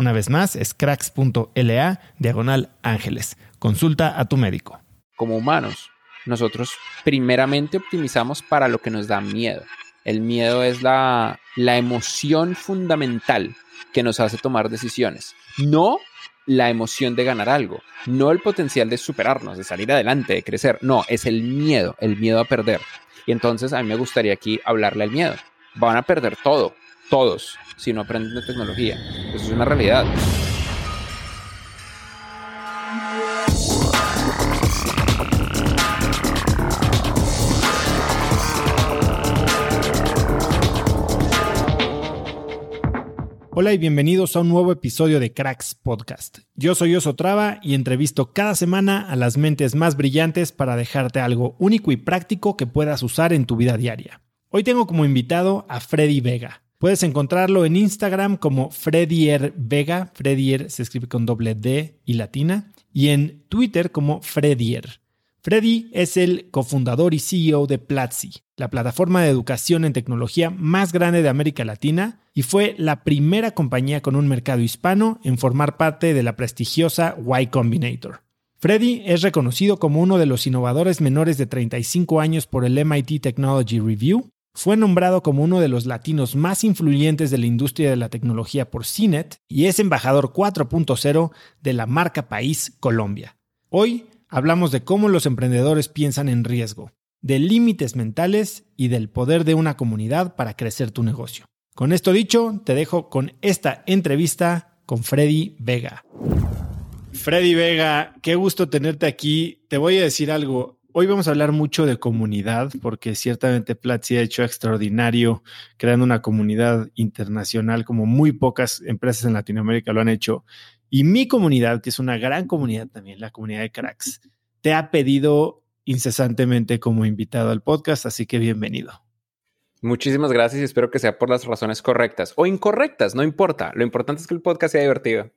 Una vez más, es cracks.la diagonal ángeles. Consulta a tu médico. Como humanos, nosotros primeramente optimizamos para lo que nos da miedo. El miedo es la, la emoción fundamental que nos hace tomar decisiones. No la emoción de ganar algo, no el potencial de superarnos, de salir adelante, de crecer. No, es el miedo, el miedo a perder. Y entonces a mí me gustaría aquí hablarle al miedo. Van a perder todo, todos, si no aprenden de tecnología. Eso es una realidad. Hola y bienvenidos a un nuevo episodio de Cracks Podcast. Yo soy Oso Traba y entrevisto cada semana a las mentes más brillantes para dejarte algo único y práctico que puedas usar en tu vida diaria. Hoy tengo como invitado a Freddy Vega. Puedes encontrarlo en Instagram como Freddier Vega, Freddier se escribe con doble D y latina, y en Twitter como Freddier. Freddy es el cofundador y CEO de Platzi, la plataforma de educación en tecnología más grande de América Latina, y fue la primera compañía con un mercado hispano en formar parte de la prestigiosa Y Combinator. Freddy es reconocido como uno de los innovadores menores de 35 años por el MIT Technology Review fue nombrado como uno de los latinos más influyentes de la industria de la tecnología por CINET y es embajador 4.0 de la marca País Colombia. Hoy hablamos de cómo los emprendedores piensan en riesgo, de límites mentales y del poder de una comunidad para crecer tu negocio. Con esto dicho, te dejo con esta entrevista con Freddy Vega. Freddy Vega, qué gusto tenerte aquí. Te voy a decir algo. Hoy vamos a hablar mucho de comunidad, porque ciertamente Platzi ha hecho extraordinario creando una comunidad internacional como muy pocas empresas en Latinoamérica lo han hecho. Y mi comunidad, que es una gran comunidad también, la comunidad de cracks, te ha pedido incesantemente como invitado al podcast, así que bienvenido. Muchísimas gracias y espero que sea por las razones correctas o incorrectas, no importa. Lo importante es que el podcast sea divertido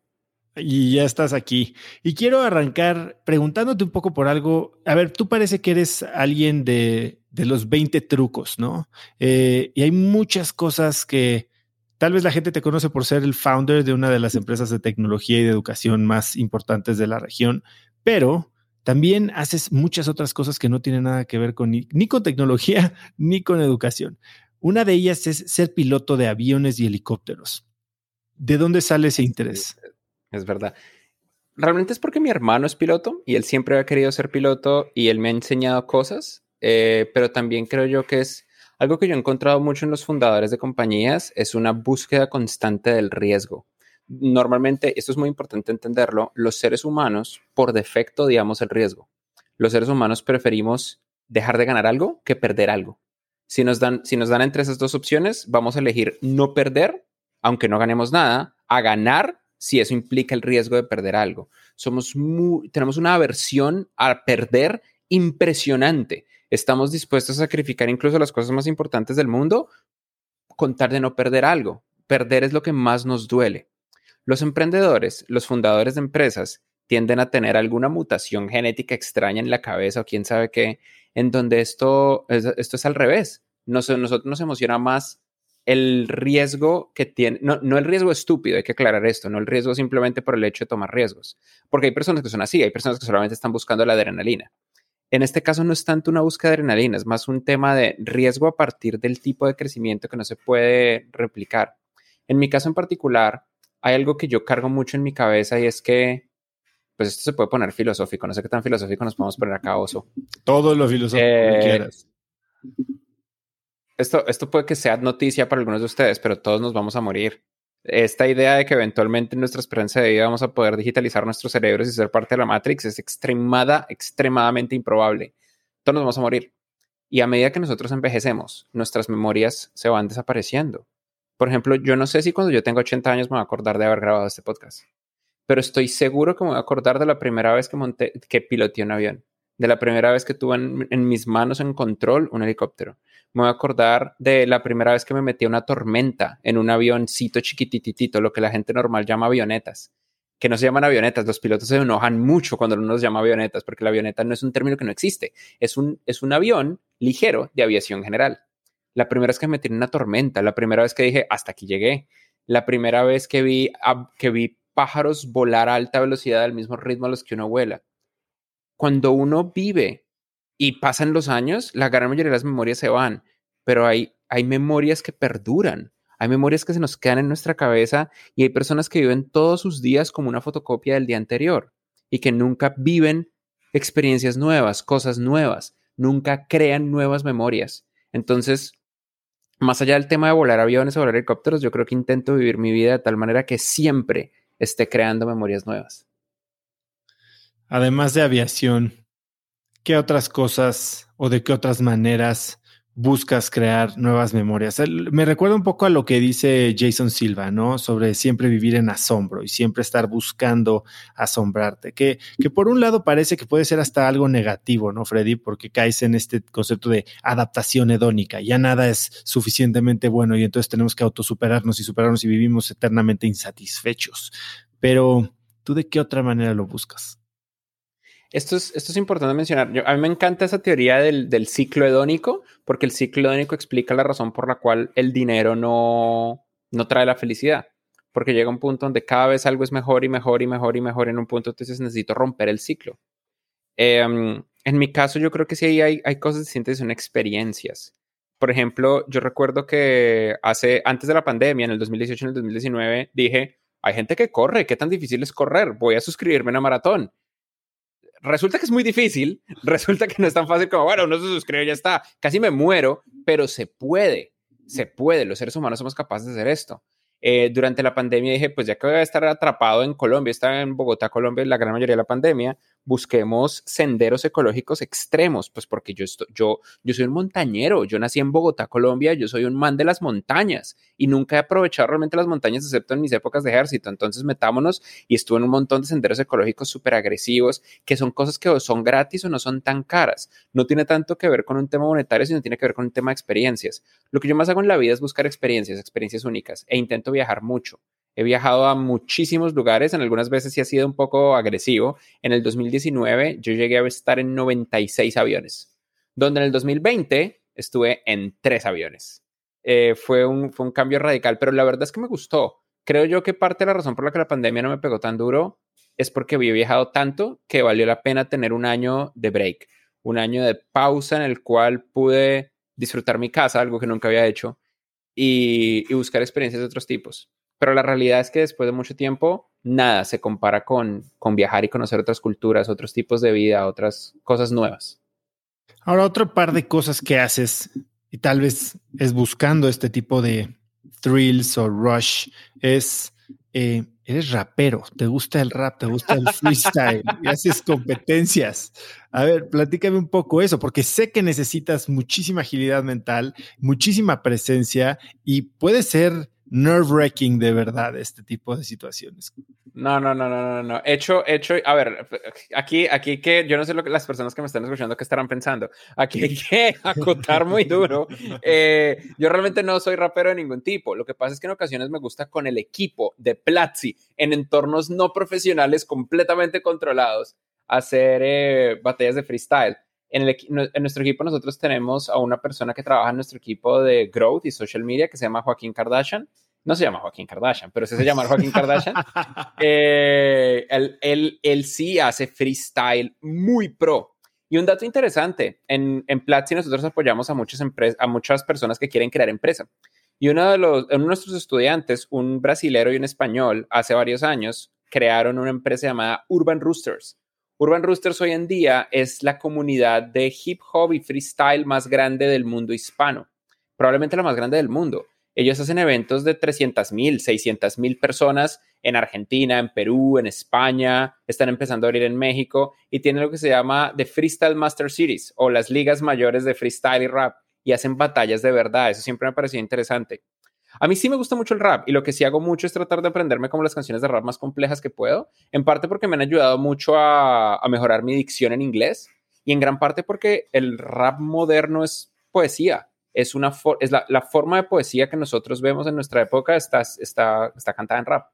y ya estás aquí. Y quiero arrancar preguntándote un poco por algo. A ver, tú parece que eres alguien de, de los 20 trucos, ¿no? Eh, y hay muchas cosas que tal vez la gente te conoce por ser el founder de una de las empresas de tecnología y de educación más importantes de la región, pero también haces muchas otras cosas que no tienen nada que ver con ni, ni con tecnología ni con educación. Una de ellas es ser piloto de aviones y helicópteros. ¿De dónde sale ese interés? Es verdad. realmente es porque mi hermano es piloto y él siempre ha querido ser piloto y él me ha enseñado cosas, eh, pero también creo yo que es algo que yo he encontrado mucho en los fundadores de compañías, es una búsqueda constante del riesgo. Normalmente, esto es muy importante entenderlo, los seres humanos por defecto odiamos el riesgo. Los seres humanos preferimos dejar de ganar algo que perder algo. Si nos dan, si nos dan entre esas dos opciones, vamos a elegir no perder, aunque no ganemos nada, a ganar si eso implica el riesgo de perder algo. Somos tenemos una aversión a perder impresionante. Estamos dispuestos a sacrificar incluso las cosas más importantes del mundo con tal de no perder algo. Perder es lo que más nos duele. Los emprendedores, los fundadores de empresas, tienden a tener alguna mutación genética extraña en la cabeza o quién sabe qué, en donde esto, esto es al revés. nosotros nos emociona más el riesgo que tiene, no, no, el riesgo estúpido, hay que aclarar esto, no el riesgo simplemente por el hecho de tomar riesgos, porque hay personas que son así, hay personas que solamente están buscando la adrenalina. En este caso no es tanto una búsqueda de adrenalina, es más un tema de riesgo a partir del tipo de crecimiento que no se puede replicar. En mi caso en particular, hay algo que yo cargo mucho en mi cabeza y es que pues esto se puede poner filosófico. No sé qué tan filosófico nos podemos poner acá, Oso. Todo lo filosófico que eh, quieras. Esto, esto puede que sea noticia para algunos de ustedes, pero todos nos vamos a morir. Esta idea de que eventualmente en nuestra esperanza de vida vamos a poder digitalizar nuestros cerebros y ser parte de la Matrix es extremada, extremadamente improbable. Todos nos vamos a morir. Y a medida que nosotros envejecemos, nuestras memorias se van desapareciendo. Por ejemplo, yo no sé si cuando yo tengo 80 años me voy a acordar de haber grabado este podcast pero estoy seguro que me voy a acordar de la primera vez que monté, que piloteé un avión, de la primera vez que tuve en, mis manos en control un helicóptero. Me voy a acordar de la primera vez que me metí a una tormenta en un avioncito chiquititito, lo que la gente normal llama avionetas, que no se llaman avionetas. Los pilotos se enojan mucho cuando uno los llama avionetas, porque la avioneta no es un término que no existe, es un, es un avión ligero de aviación general. La primera vez que me metí en una tormenta, la primera vez que dije, hasta aquí llegué, la primera vez que vi, que vi pájaros volar a alta velocidad al mismo ritmo a los que uno vuela. Cuando uno vive y pasan los años, la gran mayoría de las memorias se van, pero hay, hay memorias que perduran. Hay memorias que se nos quedan en nuestra cabeza y hay personas que viven todos sus días como una fotocopia del día anterior y que nunca viven experiencias nuevas, cosas nuevas, nunca crean nuevas memorias. Entonces, más allá del tema de volar aviones o volar helicópteros, yo creo que intento vivir mi vida de tal manera que siempre esté creando memorias nuevas. Además de aviación, ¿qué otras cosas o de qué otras maneras buscas crear nuevas memorias. Me recuerda un poco a lo que dice Jason Silva, ¿no? Sobre siempre vivir en asombro y siempre estar buscando asombrarte, que, que por un lado parece que puede ser hasta algo negativo, ¿no, Freddy? Porque caes en este concepto de adaptación hedónica, ya nada es suficientemente bueno y entonces tenemos que autosuperarnos y superarnos y vivimos eternamente insatisfechos. Pero, ¿tú de qué otra manera lo buscas? Esto es, importante mencionar. a mí me encanta esa teoría del, del, ciclo hedónico, porque el ciclo hedónico explica la razón por la cual el dinero no, no trae la felicidad. Porque llega un punto donde cada vez algo es mejor y mejor y mejor y mejor en un punto, entonces necesito romper el ciclo. Em, en mi caso, yo creo que sí hay, hay cosas distintas, son experiencias. Por ejemplo, yo recuerdo que hace, antes de la pandemia, en el 2018, en el 2019, dije, hay gente que corre, ¿qué tan difícil es correr? Voy a suscribirme a una maratón resulta que es muy difícil, resulta que no es tan fácil como, bueno, uno se suscribe ya está, casi me muero, pero se puede, se puede, los seres humanos somos capaces de hacer esto. Eh, durante la pandemia dije, pues ya que voy a estar atrapado en Colombia, estaba en Bogotá, Colombia, la gran mayoría de la pandemia, busquemos senderos ecológicos extremos, pues porque yo, yo, yo soy un montañero, yo nací en Bogotá, Colombia, yo soy un man de las montañas y nunca he aprovechado realmente las montañas excepto en mis épocas de ejército, entonces metámonos y estuve en un montón de senderos ecológicos súper agresivos, que son cosas que son gratis o no son tan caras, no tiene tanto que ver con un tema monetario, sino tiene que ver con un tema de experiencias. Lo que yo más hago en la vida es buscar experiencias, experiencias únicas e intento viajar mucho. He viajado a muchísimos lugares, en algunas veces sí ha sido un poco agresivo. En el 2019 yo llegué a estar en 96 aviones, donde en el 2020 estuve en tres aviones. Eh, fue, un, fue un cambio radical, pero la verdad es que me gustó. Creo yo que parte de la razón por la que la pandemia no me pegó tan duro es porque había viajado tanto que valió la pena tener un año de break, un año de pausa en el cual pude disfrutar mi casa, algo que nunca había hecho, y, buscar experiencias de otros tipos. Pero la realidad es que después de mucho tiempo nada se compara con, con viajar y conocer otras culturas, otros tipos de vida, otras cosas nuevas. Ahora, otro par de cosas que haces, y tal vez es buscando este tipo de thrills o rush, es eh, eres rapero, te gusta el rap, te gusta el freestyle y haces competencias. A ver, platícame un poco eso, porque sé que necesitas muchísima agilidad mental, muchísima presencia y puede ser nerve-wracking de verdad este tipo de situaciones. No, no, no, no, no, no. Hecho, hecho, a ver, aquí, aquí que yo no sé lo que las personas que me están escuchando que estarán pensando. Aquí hay que acotar muy duro. Eh, yo realmente no soy rapero de ningún tipo. Lo que pasa es que en ocasiones me gusta con el equipo de Platzi en entornos no profesionales completamente controlados hacer eh, batallas de freestyle. En, el, en, nuestro equipo nosotros tenemos a una persona que trabaja en nuestro equipo de growth y social media que se llama Joaquín Kardashian no se llama Joaquín Kardashian, pero se llama Joaquín Kardashian. Eh, él, él, sí hace freestyle muy pro. Y un dato interesante, en, en Platzi nosotros apoyamos a muchas, a muchas personas que quieren crear empresa. Y uno de, los, uno de nuestros estudiantes, un brasilero y un español, hace varios años, crearon una empresa llamada Urban Roosters. Urban Roosters hoy en día es la comunidad de hip hop y freestyle más grande del mundo hispano, probablemente la más grande del mundo. Ellos hacen eventos de 300 mil, 600 mil personas en Argentina, en Perú, en España, están empezando a abrir en México y tienen lo que se llama The Freestyle Master Series o las ligas mayores de freestyle y rap y hacen batallas de verdad. Eso siempre me pareció interesante. A mí sí me gusta mucho el rap y lo que sí hago mucho es tratar de aprenderme como las canciones de rap más complejas que puedo, en parte porque me han ayudado mucho a, a mejorar mi dicción en inglés y en gran parte porque el rap moderno es poesía es, una es la, forma de poesía que nosotros vemos en nuestra época está, está, está cantada en rap.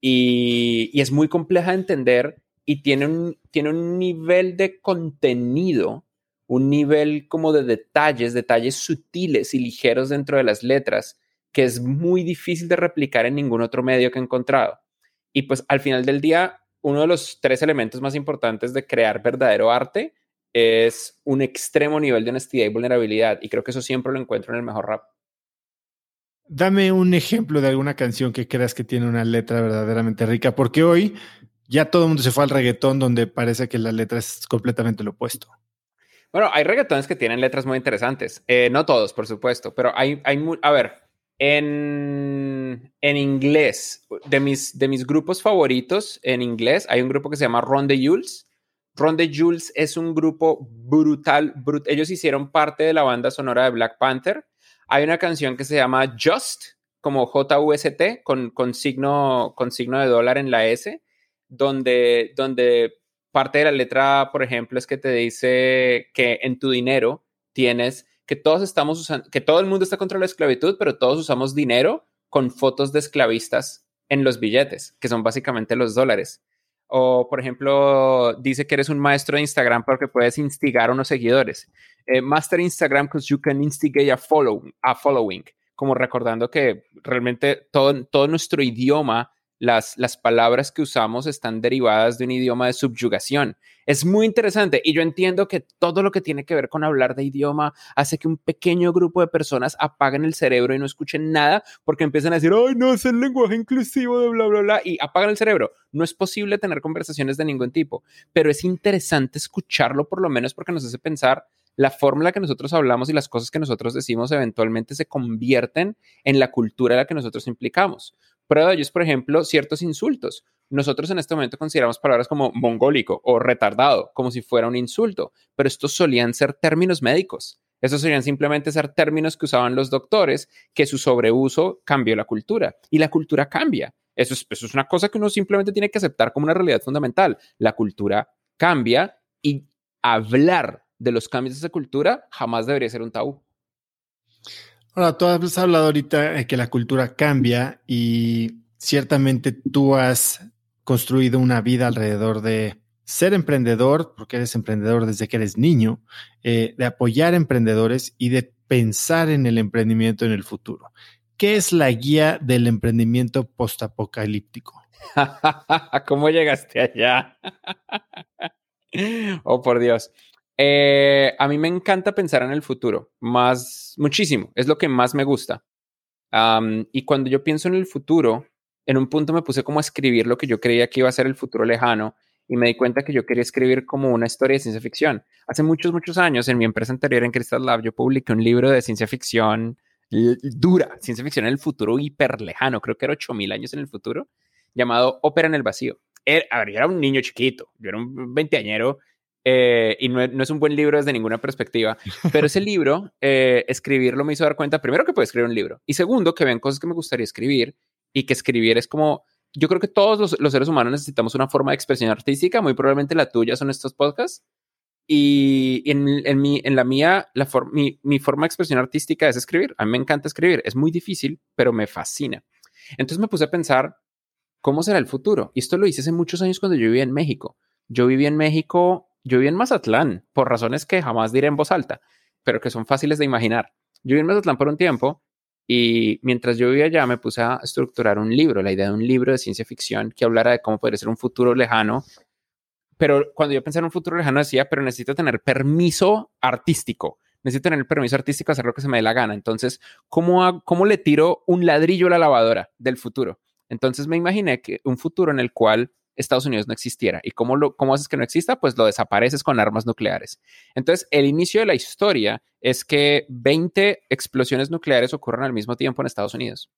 Y, y, es muy compleja de entender y tiene un, tiene un nivel de contenido, un nivel como de detalles, detalles sutiles y ligeros dentro de las letras, que es muy difícil de replicar en ningún otro medio que he encontrado. Y pues al final del día, uno de los tres elementos más importantes de crear verdadero arte es un extremo nivel de honestidad y vulnerabilidad. Y creo que eso siempre lo encuentro en el mejor rap. Dame un ejemplo de alguna canción que creas que tiene una letra verdaderamente rica, porque hoy ya todo el mundo se fue al reggaetón donde parece que la letra es completamente lo opuesto. Bueno, hay reggaetones que tienen letras muy interesantes. Eh, no todos, por supuesto, pero hay, hay a ver, en, en inglés, de mis, de mis grupos favoritos en inglés, hay un grupo que se llama Ron the Jules Ron de Jules es un grupo brutal, ellos hicieron parte de la banda sonora de Black Panther. Hay una canción que se llama Just, como J-U-S-T, con, con, signo, con signo de dólar en la S, donde, donde parte de la letra, por ejemplo, es que te dice que en tu dinero tienes, que todos estamos usando, que todo el mundo está contra la esclavitud, pero todos usamos dinero con fotos de esclavistas en los billetes, que son básicamente los dólares. O, por ejemplo, dice que eres un maestro de Instagram porque puedes instigar a unos seguidores. Eh, master Instagram because you can instigate a, a following. Como recordando que realmente todo, todo nuestro idioma las, las palabras que usamos están derivadas de un idioma de subyugación. Es muy interesante y yo entiendo que todo lo que tiene que ver con hablar de idioma hace que un pequeño grupo de personas apaguen el cerebro y no escuchen nada porque empiezan a decir, ay, no, es el lenguaje inclusivo de bla, bla, bla, y apagan el cerebro. No es posible tener conversaciones de ningún tipo, pero es interesante escucharlo por lo menos porque nos hace pensar la forma en la que nosotros hablamos y las cosas que nosotros decimos eventualmente se convierten en la cultura en la que nosotros implicamos. Prueba de por ejemplo, ciertos insultos. Nosotros en este momento consideramos palabras como mongólico o retardado como si fuera un insulto, pero estos solían ser términos médicos. Estos solían simplemente ser términos que usaban los doctores, que su sobreuso cambió la cultura y la cultura cambia. Eso es, eso es una cosa que uno simplemente tiene que aceptar como una realidad fundamental. La cultura cambia y hablar de los cambios de esa cultura jamás debería ser un tabú. Ahora, tú has hablado ahorita de que la cultura cambia y ciertamente tú has construido una vida alrededor de ser emprendedor, porque eres emprendedor desde que eres niño, eh, de apoyar emprendedores y de pensar en el emprendimiento en el futuro. ¿Qué es la guía del emprendimiento postapocalíptico? ¿Cómo llegaste allá? oh, por Dios. Eh, a mí me encanta pensar en el futuro, más, muchísimo, es lo que más me gusta. y cuando yo pienso en el futuro, en un punto me puse como a escribir lo que yo creía que iba a ser el futuro lejano y me di cuenta que yo quería escribir como una historia de ciencia ficción. Hace muchos, muchos años, en mi empresa anterior en Crystal Lab, yo publiqué un libro de ciencia ficción dura, ciencia ficción en el futuro hiper lejano, creo que era 8000 años en el futuro, llamado Ópera en el Vacío. Era, a ver, yo era un niño chiquito, yo era un veinteañero eh, y no, es un buen libro desde ninguna perspectiva, pero ese libro, eh, escribirlo me hizo dar cuenta, primero, que puedo escribir un libro, y segundo, que ven cosas que me gustaría escribir y que escribir es como, yo creo que todos los, seres humanos necesitamos una forma de expresión artística, muy probablemente la tuya son estos podcasts, y en, en, mi, en la mía, la mi, mi forma de expresión artística es escribir. A mí me encanta escribir, es muy difícil, pero me fascina. Entonces me puse a pensar, ¿cómo será el futuro? Y esto lo hice hace muchos años cuando yo vivía en México. Yo viví en México yo viví en Mazatlán, por razones que jamás diré en voz alta, pero que son fáciles de imaginar. Yo viví en Mazatlán por un tiempo y mientras yo vivía allá me puse a estructurar un libro, la idea de un libro de ciencia ficción que hablara de cómo podría ser un futuro lejano. Pero cuando yo pensé en un futuro lejano decía, pero necesito tener permiso artístico. Necesito tener el permiso artístico a hacer lo que se me dé la gana. Entonces, ¿cómo, ¿cómo le tiro un ladrillo a la lavadora del futuro? Entonces me imaginé que un futuro en el cual Estados Unidos no existiera. ¿Y cómo, lo, cómo haces que no exista? Pues lo desapareces con armas nucleares. Entonces, el inicio de la historia es que 20 explosiones nucleares ocurren al mismo tiempo en Estados Unidos.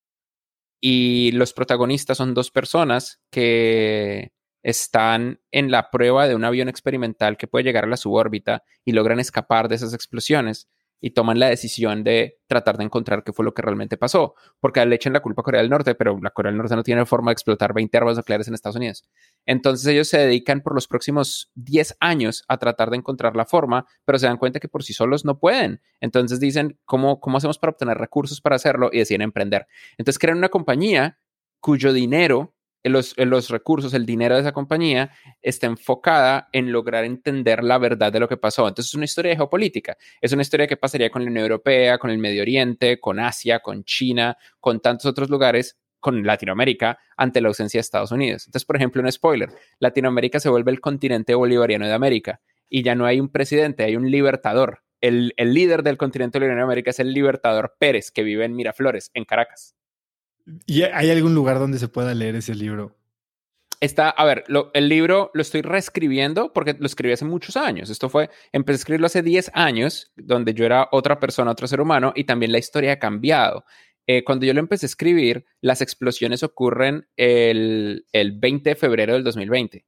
Y los protagonistas son dos personas que están en la prueba de un avión experimental que puede llegar a la subórbita y logran escapar de esas explosiones y toman la decisión de tratar de encontrar qué fue lo que realmente pasó, porque le echan la culpa a Corea del Norte, pero la Corea del Norte no tiene forma de explotar 20 armas nucleares en Estados Unidos. Entonces ellos se dedican por los próximos 10 años a tratar de encontrar la forma, pero se dan cuenta que por sí solos no pueden. Entonces dicen, ¿cómo, cómo hacemos para obtener recursos para hacerlo? Y deciden emprender. Entonces crean una compañía cuyo dinero los, los, recursos, el dinero de esa compañía está enfocada en lograr entender la verdad de lo que pasó. Entonces es una historia de geopolítica. Es una historia que pasaría con la Unión Europea, con el Medio Oriente, con Asia, con China, con tantos otros lugares, con Latinoamérica, ante la ausencia de Estados Unidos. Entonces, por ejemplo, un spoiler, Latinoamérica se vuelve el continente bolivariano de América y ya no hay un presidente, hay un libertador. El, el líder del continente bolivariano de América es el libertador Pérez, que vive en Miraflores, en Caracas. ¿Y hay algún lugar donde se pueda leer ese libro? Está, a ver, el libro lo estoy reescribiendo porque lo escribí hace muchos años. Esto fue, empecé a escribirlo hace 10 años, donde yo era otra persona, otro ser humano, y también la historia ha cambiado. Eh, cuando yo lo empecé a escribir, las explosiones ocurren el, el 20 de febrero del 2020,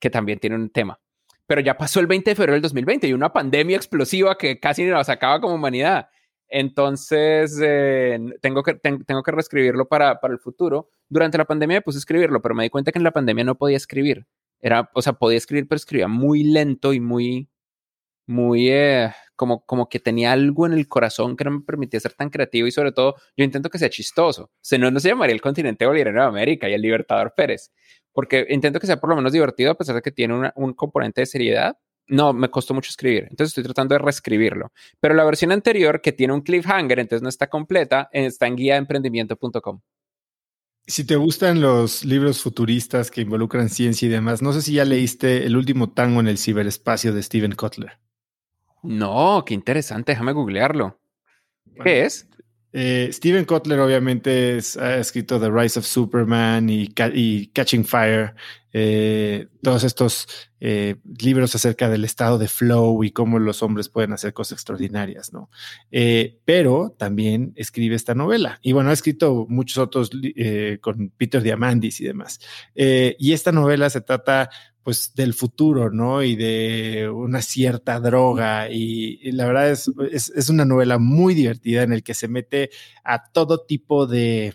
que también tiene un tema. Pero ya pasó el 20 de febrero del 2020 y una pandemia explosiva que casi nos acaba como humanidad. Entonces, eh, tengo, que, tengo que reescribirlo para, para el futuro. Durante la pandemia me puse a escribirlo, pero me di cuenta que en la pandemia no podía escribir. Era, o sea, podía escribir, pero escribía muy lento y muy, muy, eh, como, como que tenía algo en el corazón que no me permitía ser tan creativo y sobre todo yo intento que sea chistoso. Si no, no se llamaría el continente bolivariano de América y el Libertador Pérez, porque intento que sea por lo menos divertido a pesar de que tiene un componente de seriedad no, me costó mucho escribir. Entonces estoy tratando de reescribirlo. Pero la versión anterior, que tiene un cliffhanger, entonces no está completa, está en guiaemprendimiento.com. Si te gustan los libros futuristas que involucran ciencia y demás, no sé si ya leíste El último tango en el ciberespacio de Steven Kotler. No, qué interesante, déjame googlearlo. ¿Qué es? Eh, Steven Kotler obviamente ha escrito The Rise of Superman y, Catching Fire, eh, todos estos eh, libros acerca del estado de flow y cómo los hombres pueden hacer cosas extraordinarias, ¿no? pero también escribe esta novela y bueno, ha escrito muchos otros con Peter Diamandis y demás. y esta novela se trata pues del futuro, ¿no? Y de una cierta droga. Y, la verdad es, es, una novela muy divertida en el que se mete a todo tipo de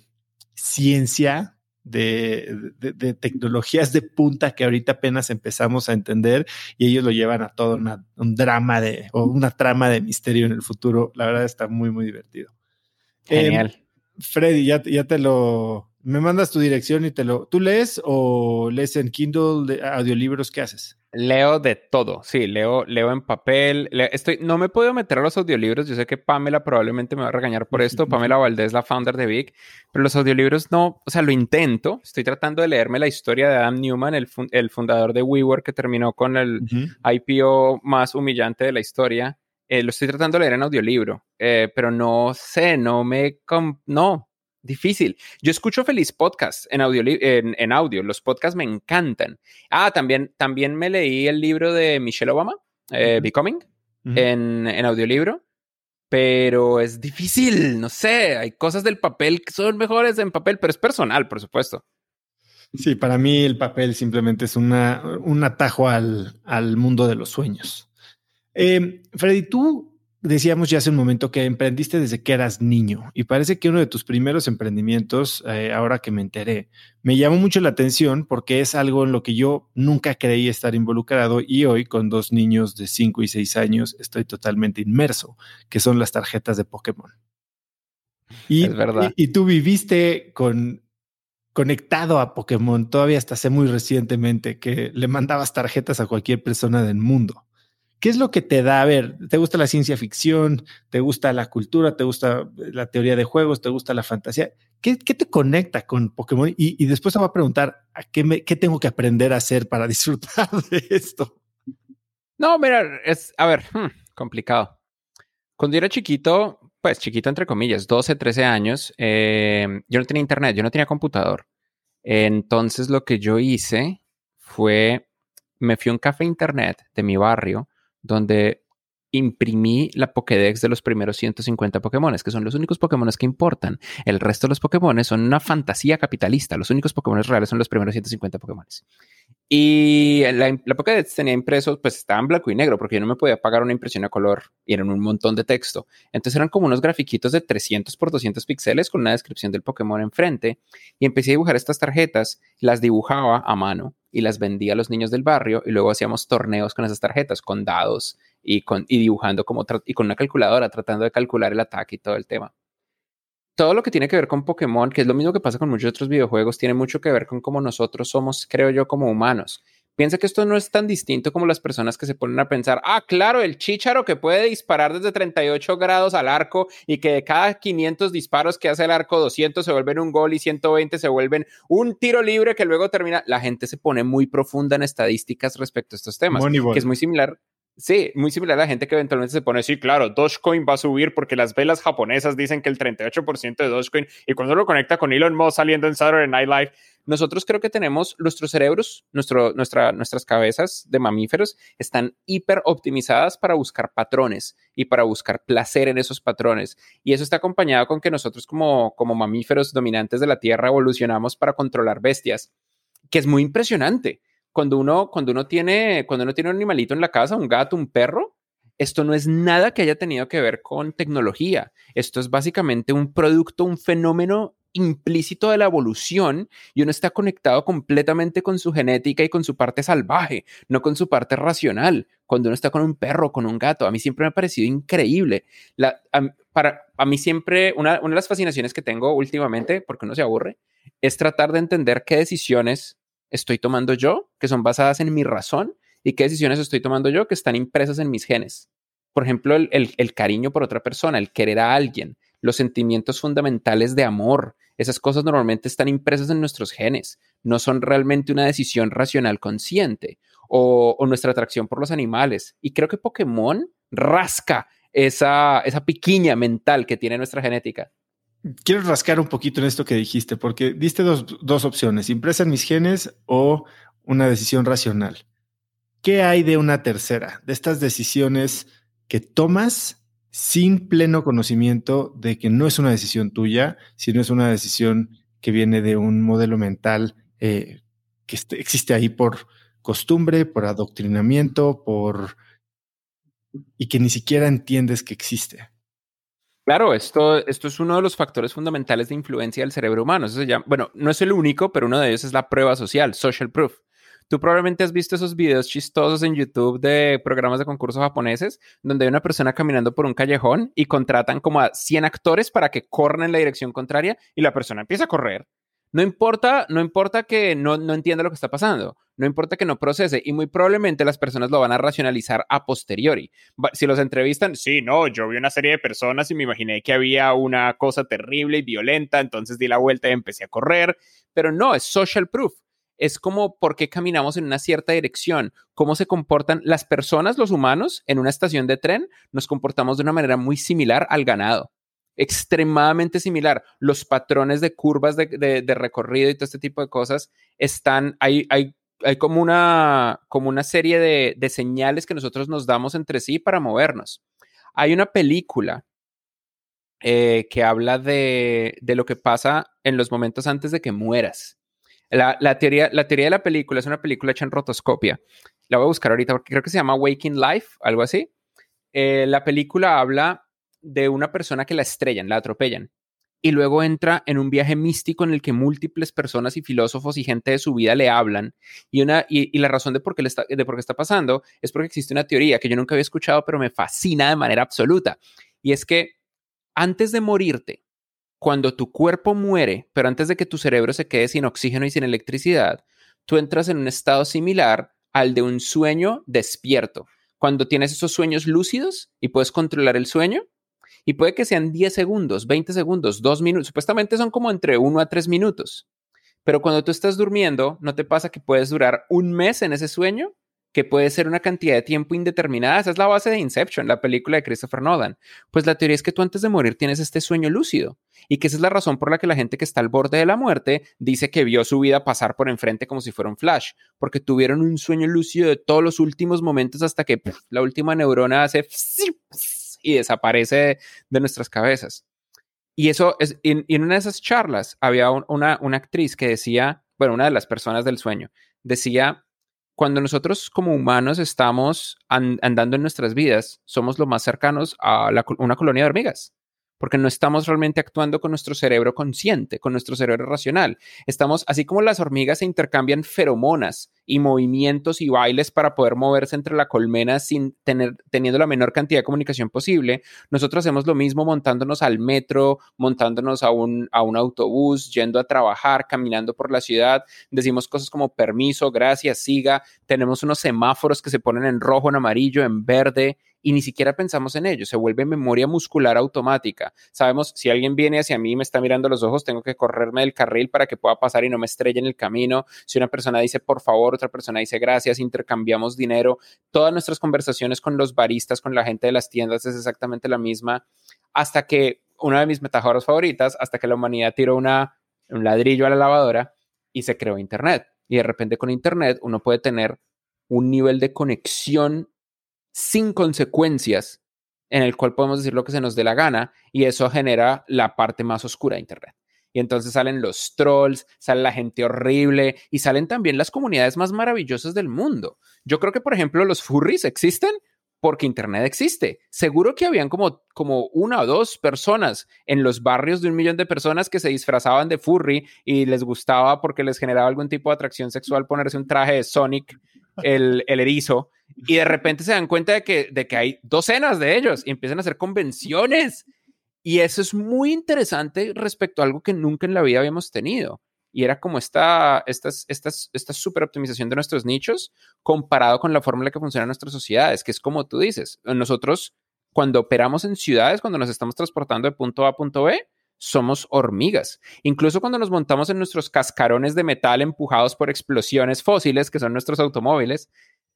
ciencia, de, de, tecnologías de punta que ahorita apenas empezamos a entender y ellos lo llevan a todo un drama de, o una trama de misterio en el futuro. La verdad está muy, muy divertido. Genial. Em, Freddy, ya, ya te lo, me mandas tu dirección y te lo. ¿Tú lees o lees en Kindle de audiolibros? ¿Qué haces? Leo de todo, sí, leo, leo en papel. estoy, no me puedo meter a los audiolibros. Yo sé que Pamela probablemente me va a regañar por esto. Pamela Valdés, la founder de Vic, pero los audiolibros no, o sea, lo intento. Estoy tratando de leerme la historia de Adam Newman, el, el fundador de WeWork, que terminó con el IPO más humillante de la historia. Eh, lo estoy tratando de leer en audiolibro, eh, pero no sé, no me, no, difícil. Yo escucho feliz podcast en audio, en, audio. Los podcasts me encantan. Ah, también, también me leí el libro de Michelle Obama, eh, Becoming, en, en audiolibro. Pero es difícil, no sé, hay cosas del papel que son mejores en papel, pero es personal, por supuesto. Sí, para mí el papel simplemente es una, un atajo al, al mundo de los sueños. Eh, Freddy, tú decíamos ya hace un momento que emprendiste desde que eras niño y parece que uno de tus primeros emprendimientos, eh, ahora que me enteré, me llamó mucho la atención porque es algo en lo que yo nunca creí estar involucrado y hoy con dos niños de 5 y 6 años estoy totalmente inmerso, que son las tarjetas de Pokémon. Y, es verdad. y, y tú viviste con conectado a Pokémon todavía hasta hace muy recientemente que le mandabas tarjetas a cualquier persona del mundo. ¿Qué es lo que te da? A ver, ¿te gusta la ciencia ficción? ¿Te gusta la cultura? ¿Te gusta la teoría de juegos? ¿Te gusta la fantasía? ¿Qué, te conecta con Pokémon? Y, después te voy a preguntar, ¿a qué, me, ¿qué tengo que aprender a hacer para disfrutar de esto? No, mira, es, a ver, hmm, complicado. Cuando yo era chiquito, pues chiquito entre comillas, 12, 13 años, eh, yo no tenía internet, yo no tenía computador. Entonces lo que yo hice fue, me fui a un café internet de mi barrio donde imprimí la Pokédex de los primeros 150 Pokémon, que son los únicos Pokémon que importan. El resto de los Pokémon son una fantasía capitalista. Los únicos Pokémon reales son los primeros 150 Pokémon. Y la, la Pokédex tenía impresos, pues estaba blanco y negro, porque yo no me podía pagar una impresión a color y eran un montón de texto. Entonces eran como unos grafiquitos de 300 por 200 píxeles con una descripción del Pokémon enfrente. Y empecé a dibujar estas tarjetas, las dibujaba a mano y las vendía a los niños del barrio y luego hacíamos torneos con esas tarjetas, con dados y, con, y dibujando como y con una calculadora tratando de calcular el ataque y todo el tema todo lo que tiene que ver con Pokémon, que es lo mismo que pasa con muchos otros videojuegos, tiene mucho que ver con cómo nosotros somos, creo yo, como humanos. Piensa que esto no es tan distinto como las personas que se ponen a pensar, ah, claro, el chícharo que puede disparar desde 38 grados al arco y que de cada 500 disparos que hace el arco, 200 se vuelven un gol y 120 se vuelven un tiro libre que luego termina. La gente se pone muy profunda en estadísticas respecto a estos temas, que es muy similar Sí, muy similar a la gente que eventualmente se pone, sí, claro, Dogecoin va a subir porque las velas japonesas dicen que el 38% de Dogecoin, y cuando lo conecta con Elon Musk saliendo en Saturday Night Live, nosotros creo que tenemos nuestros cerebros, nuestro, nuestra, nuestras cabezas de mamíferos están hiper optimizadas para buscar patrones y para buscar placer en esos patrones. Y eso está acompañado con que nosotros como, como mamíferos dominantes de la Tierra evolucionamos para controlar bestias, que es muy impresionante cuando uno, cuando uno tiene, cuando uno tiene un animalito en la casa, un gato, un perro, esto no es nada que haya tenido que ver con tecnología. Esto es básicamente un producto, un fenómeno implícito de la evolución y uno está conectado completamente con su genética y con su parte salvaje, no con su parte racional. Cuando uno está con un perro, con un gato, a mí siempre me ha parecido increíble. La, para, a mí siempre, una, una de las fascinaciones que tengo últimamente, porque uno se aburre, es tratar de entender qué decisiones estoy tomando yo, que son basadas en mi razón, y qué decisiones estoy tomando yo que están impresas en mis genes. Por ejemplo, el, cariño por otra persona, el querer a alguien, los sentimientos fundamentales de amor. Esas cosas normalmente están impresas en nuestros genes, no son realmente una decisión racional consciente o, nuestra atracción por los animales. Y creo que Pokémon rasca esa, esa piquiña mental que tiene nuestra genética. Quiero rascar un poquito en esto que dijiste, porque diste dos, dos opciones, impresa en mis genes o una decisión racional. ¿Qué hay de una tercera? De estas decisiones que tomas sin pleno conocimiento de que no es una decisión tuya, sino es una decisión que viene de un modelo mental eh, que existe ahí por costumbre, por adoctrinamiento, por y que ni siquiera entiendes que existe. Claro, esto, esto es uno de los factores fundamentales de influencia del cerebro humano. Eso se llama, bueno, no es el único, pero uno de ellos es la prueba social, social proof. Tú probablemente has visto esos videos chistosos en YouTube de programas de concursos japoneses, donde hay una persona caminando por un callejón y contratan como a 100 actores para que corran en la dirección contraria y la persona empieza a correr no importa, no importa que no, no entienda lo que está pasando, no importa que no procese y muy probablemente las personas lo van a racionalizar a posteriori. Si los entrevistan, sí, no, yo vi una serie de personas y me imaginé que había una cosa terrible y violenta, entonces di la vuelta y empecé a correr, pero no, es social proof. Es como por qué caminamos en una cierta dirección, cómo se comportan las personas, los humanos, en una estación de tren, nos comportamos de una manera muy similar al ganado extremadamente similar. Los patrones de curvas de, recorrido y todo este tipo de cosas están, hay, hay, hay como, una, como una serie de, señales que nosotros nos damos entre sí para movernos. Hay una película eh, que habla de, de, lo que pasa en los momentos antes de que mueras. La, la, teoría, la teoría de la película es una película hecha en rotoscopia. La voy a buscar ahorita porque creo que se llama Waking Life, algo así. Eh, la película habla de una persona que la estrellan, la atropellan. Y luego entra en un viaje místico en el que múltiples personas y filósofos y gente de su vida le hablan. Y, una, y, la razón de por, qué le está, de por qué está pasando es porque existe una teoría que yo nunca había escuchado, pero me fascina de manera absoluta. Y es que antes de morirte, cuando tu cuerpo muere, pero antes de que tu cerebro se quede sin oxígeno y sin electricidad, tú entras en un estado similar al de un sueño despierto. Cuando tienes esos sueños lúcidos y puedes controlar el sueño, y puede que sean 10 segundos, 20 segundos, 2 minutos, supuestamente son como entre 1 a 3 minutos. Pero cuando tú estás durmiendo, ¿no te pasa que puedes durar un mes en ese sueño? que puede ser una cantidad de tiempo indeterminada. Esa es la base de Inception, la película de Christopher Nolan. Pues la teoría es que tú antes de morir tienes este sueño lúcido y que esa es la razón por la que la gente que está al borde de la muerte dice que vio su vida pasar por enfrente como si fuera un flash, porque tuvieron un sueño lúcido de todos los últimos momentos hasta que la última neurona hace y desaparece de nuestras cabezas. Y eso es, en, una de esas charlas había una, una actriz que decía, bueno, una de las personas del sueño, decía cuando nosotros como humanos estamos andando en nuestras vidas, somos lo más cercanos a una colonia de hormigas porque no estamos realmente actuando con nuestro cerebro consciente, con nuestro cerebro racional. Estamos, así como las hormigas se intercambian feromonas y movimientos y bailes para poder moverse entre la colmena sin tener, teniendo la menor cantidad de comunicación posible, nosotros hacemos lo mismo montándonos al metro, montándonos a un, a un autobús, yendo a trabajar, caminando por la ciudad, decimos cosas como permiso, gracias, siga, tenemos unos semáforos que se ponen en rojo, en amarillo, en verde y ni siquiera pensamos en ello, se vuelve memoria muscular automática. Sabemos, si alguien viene hacia mí y me está mirando los ojos, tengo que correrme del carril para que pueda pasar y no me estrelle en el camino. Si una persona dice por favor, otra persona dice gracias, intercambiamos dinero. Todas nuestras conversaciones con los baristas, con la gente de las tiendas es exactamente la misma, hasta que una de mis metáforas favoritas, hasta que la humanidad tiró una, un ladrillo a la lavadora y se creó Internet. Y de repente con Internet uno puede tener un nivel de conexión sin consecuencias en el cual podemos decir lo que se nos dé la gana y eso genera la parte más oscura de Internet. Y entonces salen los trolls, sale la gente horrible y salen también las comunidades más maravillosas del mundo. Yo creo que, por ejemplo, los furries existen porque Internet existe. Seguro que habían como, como una o dos personas en los barrios de un millón de personas que se disfrazaban de furry y les gustaba porque les generaba algún tipo de atracción sexual ponerse un traje de Sonic, el, el erizo, y de repente se dan cuenta de que, de que hay docenas de ellos y empiezan a hacer convenciones. Y eso es muy interesante respecto a algo que nunca en la vida habíamos tenido. Y era como esta, esta, esta, esta super optimización de nuestros nichos comparado con la forma en la que funcionan nuestras sociedades, que es como tú dices, nosotros cuando operamos en ciudades, cuando nos estamos transportando de punto A a punto B, somos hormigas. Incluso cuando nos montamos en nuestros cascarones de metal empujados por explosiones fósiles, que son nuestros automóviles,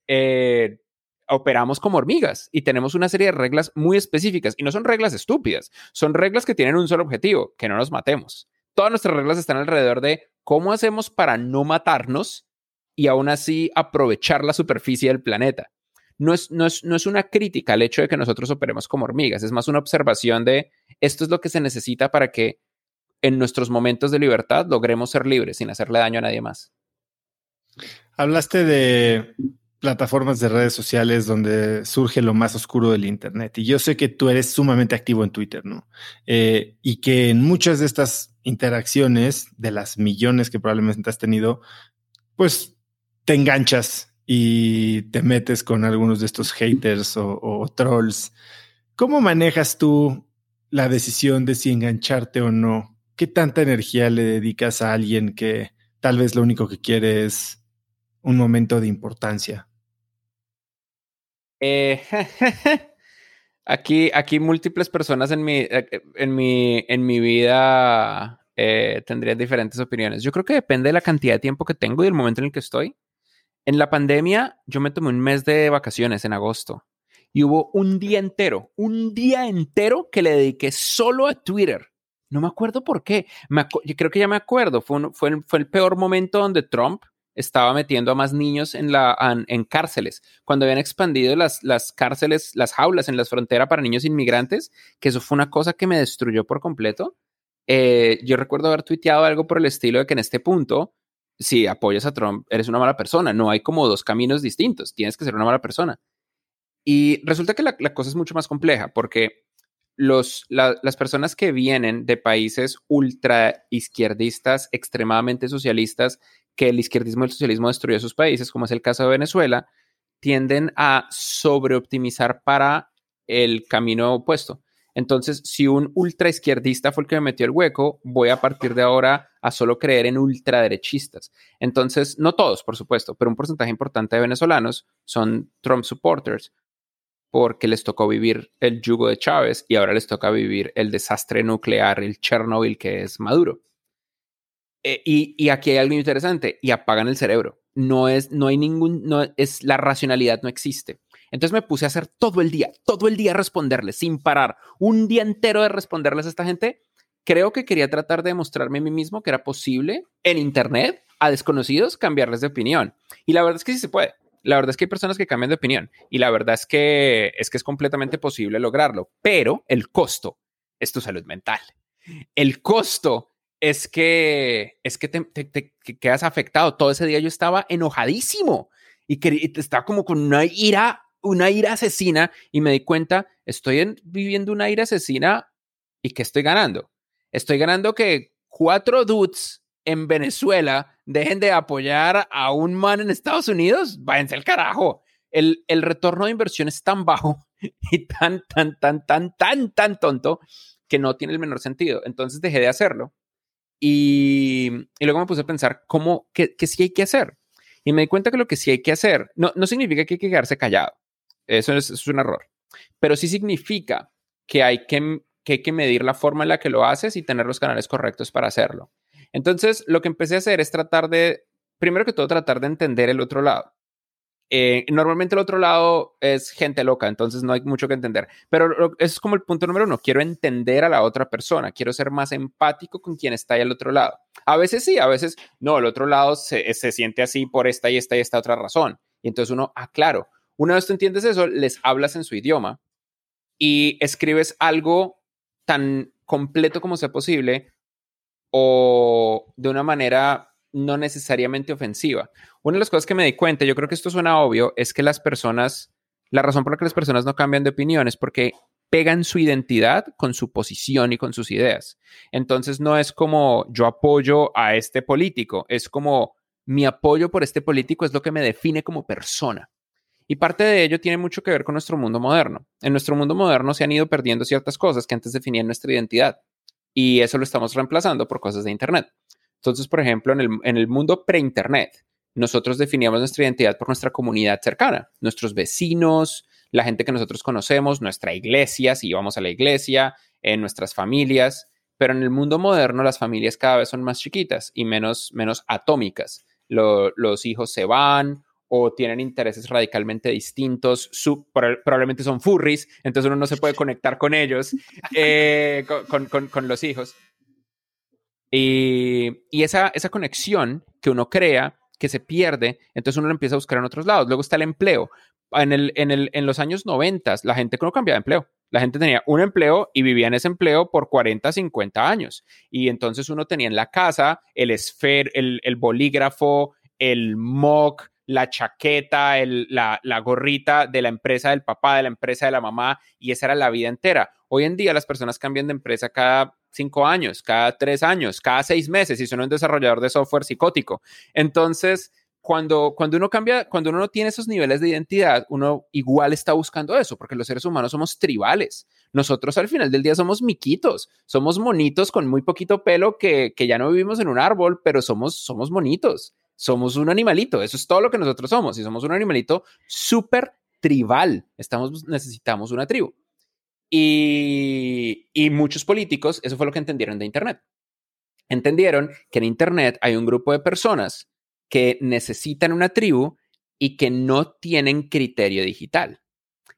eh, operamos como hormigas y tenemos una serie de reglas muy específicas y no son reglas estúpidas, son reglas que tienen un solo objetivo, que no nos matemos. Todas nuestras reglas están alrededor de cómo hacemos para no matarnos y aún así aprovechar la superficie del planeta. No es, no, es, no es una crítica al hecho de que nosotros operemos como hormigas, es más una observación de esto es lo que se necesita para que en nuestros momentos de libertad logremos ser libres sin hacerle daño a nadie más. Hablaste de plataformas de redes sociales donde surge lo más oscuro del Internet. Y yo sé que tú eres sumamente activo en Twitter, ¿no? Eh, y que en muchas de estas interacciones, de las millones que probablemente has tenido, pues te enganchas y te metes con algunos de estos haters o, trolls. ¿Cómo manejas tú la decisión de si engancharte o no? ¿Qué tanta energía le dedicas a alguien que tal vez lo único que quiere es un momento de importancia? Eh, aquí, aquí múltiples personas en mi, eh, en mi, en mi vida eh, tendrían diferentes opiniones. Yo creo que depende de la cantidad de tiempo que tengo y del momento en el que estoy. En la pandemia, yo me tomé un mes de vacaciones en agosto y hubo un día entero, un día entero que le dediqué solo a Twitter. No me acuerdo por qué. yo creo que ya me acuerdo. Fue, el, peor momento donde Trump estaba metiendo a más niños en, cárceles, cuando habían expandido las, las cárceles, las jaulas en las fronteras para niños inmigrantes, que eso fue una cosa que me destruyó por completo. Eh, yo recuerdo haber tuiteado algo por el estilo de que en este punto, si apoyas a Trump, eres una mala persona. No hay como dos caminos distintos, tienes que ser una mala persona. Y resulta que la, cosa es mucho más compleja porque los, las personas que vienen de países ultra izquierdistas, extremadamente socialistas, que el izquierdismo y el socialismo destruyó sus países, como es el caso de Venezuela, tienden a sobreoptimizar para el camino opuesto. Entonces, si un ultra izquierdista fue el que me metió el hueco, voy a partir de ahora a solo creer en ultraderechistas. Entonces, no todos, por supuesto, pero un porcentaje importante de venezolanos son Trump supporters porque les tocó vivir el yugo de Chávez y ahora les toca vivir el desastre nuclear, el Chernobyl que es Maduro. Eh, y, aquí hay algo interesante, y apagan el cerebro. No es, no hay ningún, no es, la racionalidad no existe. Entonces me puse a hacer todo el día, todo el día responderles sin parar, un día entero de responderles a esta gente. Creo que quería tratar de demostrarme a mí mismo que era posible en Internet a desconocidos cambiarles de opinión. Y la verdad es que sí se puede. La verdad es que hay personas que cambian de opinión y la verdad es que es que es completamente posible lograrlo, pero el costo es tu salud mental. El costo es que es que te, quedas afectado. Todo ese día yo estaba enojadísimo y, estaba como con una ira, una ira asesina y me di cuenta, estoy viviendo una ira asesina y que estoy ganando. Estoy ganando que cuatro dudes en Venezuela dejen de apoyar a un man en Estados Unidos, váyanse al carajo. El, el retorno de inversión es tan bajo y tan, tan, tan, tan, tan, tan tonto que no tiene el menor sentido. Entonces dejé de hacerlo y, y luego me puse a pensar cómo, qué, qué sí hay que hacer. Y me di cuenta que lo que sí hay que hacer no, no significa que hay que quedarse callado. Eso es, un error. Pero sí significa que hay que, que hay que medir la forma en la que lo haces y tener los canales correctos para hacerlo. Entonces, lo que empecé a hacer es tratar de, primero que todo, tratar de entender el otro lado. Eh, normalmente el otro lado es gente loca, entonces no hay mucho que entender. Pero eso es como el punto número uno. Quiero entender a la otra persona, quiero ser más empático con quien está ahí al otro lado. A veces sí, a veces no, el otro lado se, se siente así por esta y esta y esta otra razón. Y entonces uno, ah, claro, una vez tú entiendes eso, les hablas en su idioma y escribes algo tan completo como sea posible o de una manera no necesariamente ofensiva. Una de las cosas que me di cuenta, yo creo que esto suena obvio, es que las personas, la razón por la que las personas no cambian de opinión es porque pegan su identidad con su posición y con sus ideas. Entonces no es como yo apoyo a este político, es como mi apoyo por este político es lo que me define como persona. Y parte de ello tiene mucho que ver con nuestro mundo moderno. En nuestro mundo moderno se han ido perdiendo ciertas cosas que antes definían nuestra identidad y eso lo estamos reemplazando por cosas de Internet. Entonces, por ejemplo, en el, mundo pre-Internet, nosotros definíamos nuestra identidad por nuestra comunidad cercana, nuestros vecinos, la gente que nosotros conocemos, nuestra iglesia, si íbamos a la iglesia, en nuestras familias. Pero en el mundo moderno las familias cada vez son más chiquitas y menos, menos atómicas. los hijos se van o tienen intereses radicalmente distintos, probablemente son furries, entonces uno no se puede conectar con ellos, eh, con, los hijos. Y, esa, esa conexión que uno crea, que se pierde, entonces uno lo empieza a buscar en otros lados. Luego está el empleo. En, el, en, el, en los años 90, la gente no cambiaba de empleo. La gente tenía un empleo y vivía en ese empleo por 40, 50 años. Y entonces uno tenía en la casa el esfer, el, el bolígrafo, el mock, la chaqueta, la, gorrita de la empresa del papá, de la empresa de la mamá, y esa era la vida entera. Hoy en día las personas cambian de empresa cada cinco años, cada tres años, cada seis meses, y son un desarrollador de software psicótico. Entonces, cuando, cuando uno cambia, cuando uno no tiene esos niveles de identidad, uno igual está buscando eso, porque los seres humanos somos tribales. Nosotros al final del día somos miquitos, somos monitos con muy poquito pelo que, que ya no vivimos en un árbol, pero somos, somos monitos somos un animalito, eso es todo lo que nosotros somos y somos un animalito súper tribal, Estamos, necesitamos una tribu. Y, y muchos políticos, eso fue lo que entendieron de Internet. Entendieron que en Internet hay un grupo de personas que necesitan una tribu y que no tienen criterio digital.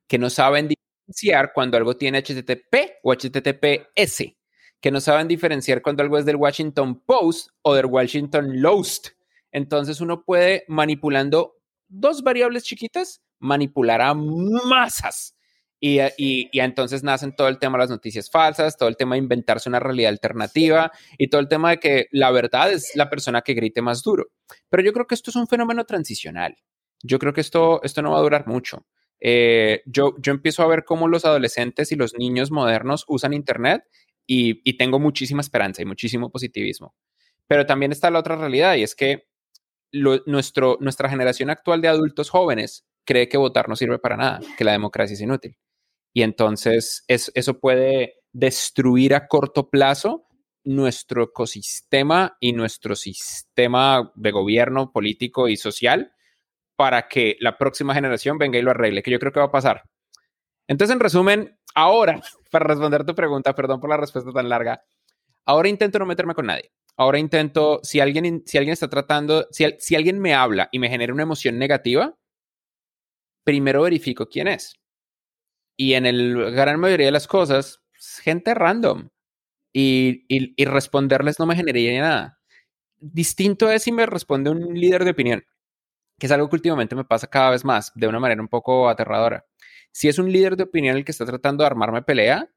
que no saben diferenciar cuando algo tiene HTTP o HTTPS, que no saben diferenciar cuando algo es del Washington Post o del Washington Post. Entonces uno puede, manipulando dos variables chiquitas, manipular a masas. Y, y, y, entonces nacen todo el tema de las noticias falsas, todo el tema de inventarse una realidad alternativa y todo el tema de que la verdad es la persona que grite más duro. Pero yo creo que esto es un fenómeno transicional. Yo creo que esto, esto no va a durar mucho. Eh, yo, yo empiezo a ver cómo los adolescentes y los niños modernos usan Internet y, y tengo muchísima esperanza y muchísimo positivismo. Pero también está la otra realidad y es que nuestro, nuestra generación actual de adultos jóvenes cree que votar no sirve para nada, que la democracia es inútil. Y entonces eso puede destruir a corto plazo nuestro ecosistema y nuestro sistema de gobierno político y social para que la próxima generación venga y lo arregle, que yo creo que va a pasar. Entonces, en resumen, ahora, para responder tu pregunta, perdón por la respuesta tan larga, ahora intento no meterme con nadie. Ahora intento, si alguien, si alguien está tratando, si, si alguien me habla y me genera una emoción negativa, primero verifico quién es. Y en el gran mayoría de las cosas, gente random. Y, y, responderles no me generaría nada. Distinto es si me responde un líder de opinión, que es algo que últimamente me pasa cada vez más, de una manera un poco aterradora. Si es un líder de opinión el que está tratando de armarme pelea,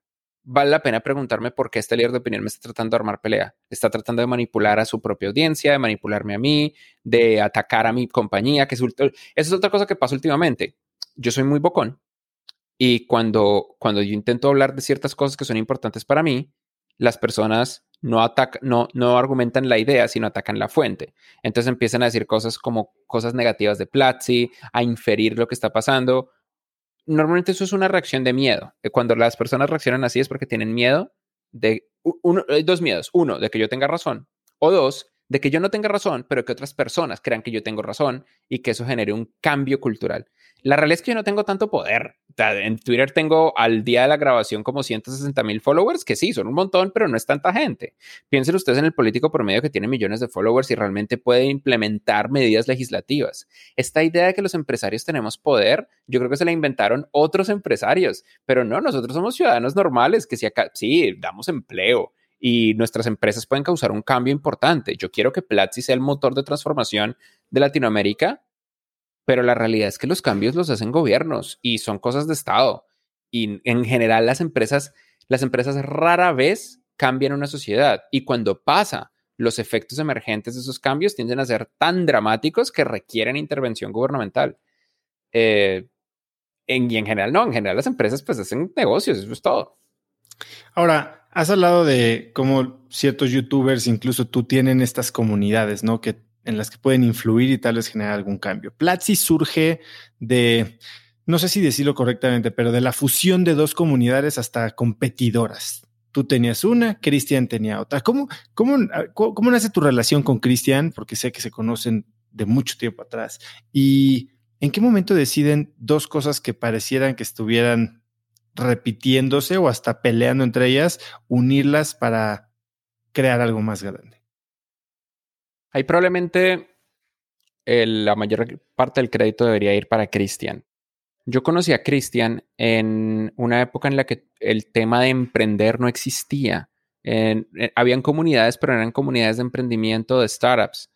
vale la pena preguntarme por qué este líder de opinión me está tratando de armar pelea. Está tratando de manipular a su propia audiencia, de manipularme a mí, de atacar a mi compañía, que es, eso es otra cosa que pasa últimamente. Yo soy muy bocón y cuando, cuando yo intento hablar de ciertas cosas que son importantes para mí, las personas no, no, no argumentan la idea, sino atacan la fuente. Entonces empiezan a decir cosas como cosas negativas de Platzi, a inferir lo que está pasando normalmente eso es una reacción de miedo. Eh, cuando las personas reaccionan así es porque tienen miedo de uno, hay dos miedos. Uno, de que yo tenga razón. O dos, de que yo no tenga razón, pero que otras personas crean que yo tengo razón y que eso genere un cambio cultural. La realidad es que yo no tengo tanto poder. En Twitter tengo al día de la grabación como 160 mil followers, que sí, son un montón, pero no es tanta gente. Piensen ustedes en el político promedio que tiene millones de followers y realmente puede implementar medidas legislativas. Esta idea de que los empresarios tenemos poder, yo creo que se la inventaron otros empresarios, pero no, nosotros somos ciudadanos normales que si acá, sí, damos empleo y nuestras empresas pueden causar un cambio importante. Yo quiero que Platzi sea el motor de transformación de Latinoamérica pero la realidad es que los cambios los hacen gobiernos y son cosas de Estado. Y en general las empresas, las empresas rara vez cambian una sociedad y cuando pasa, los efectos emergentes de esos cambios tienden a ser tan dramáticos que requieren intervención gubernamental. Eh, en, y en general, no, en general las empresas pues hacen negocios, eso es todo. Ahora, has hablado de cómo ciertos youtubers, incluso tú, tienen estas comunidades, ¿no? Que en las que pueden influir y tal vez generar algún cambio. Platzi surge de, no sé si decirlo correctamente, pero de la fusión de dos comunidades hasta competidoras. Tú tenías una, Cristian tenía otra. ¿Cómo, cómo, cómo nace tu relación con Cristian? Porque sé que se conocen de mucho tiempo atrás. ¿Y en qué momento deciden dos cosas que parecieran que estuvieran repitiéndose o hasta peleando entre ellas, unirlas para crear algo más grande? Ahí probablemente la mayor parte del crédito debería ir para Cristian. Yo conocí a Cristian en una época en la que el tema de emprender no existía. Eh, habían comunidades, pero eran comunidades de emprendimiento de startups.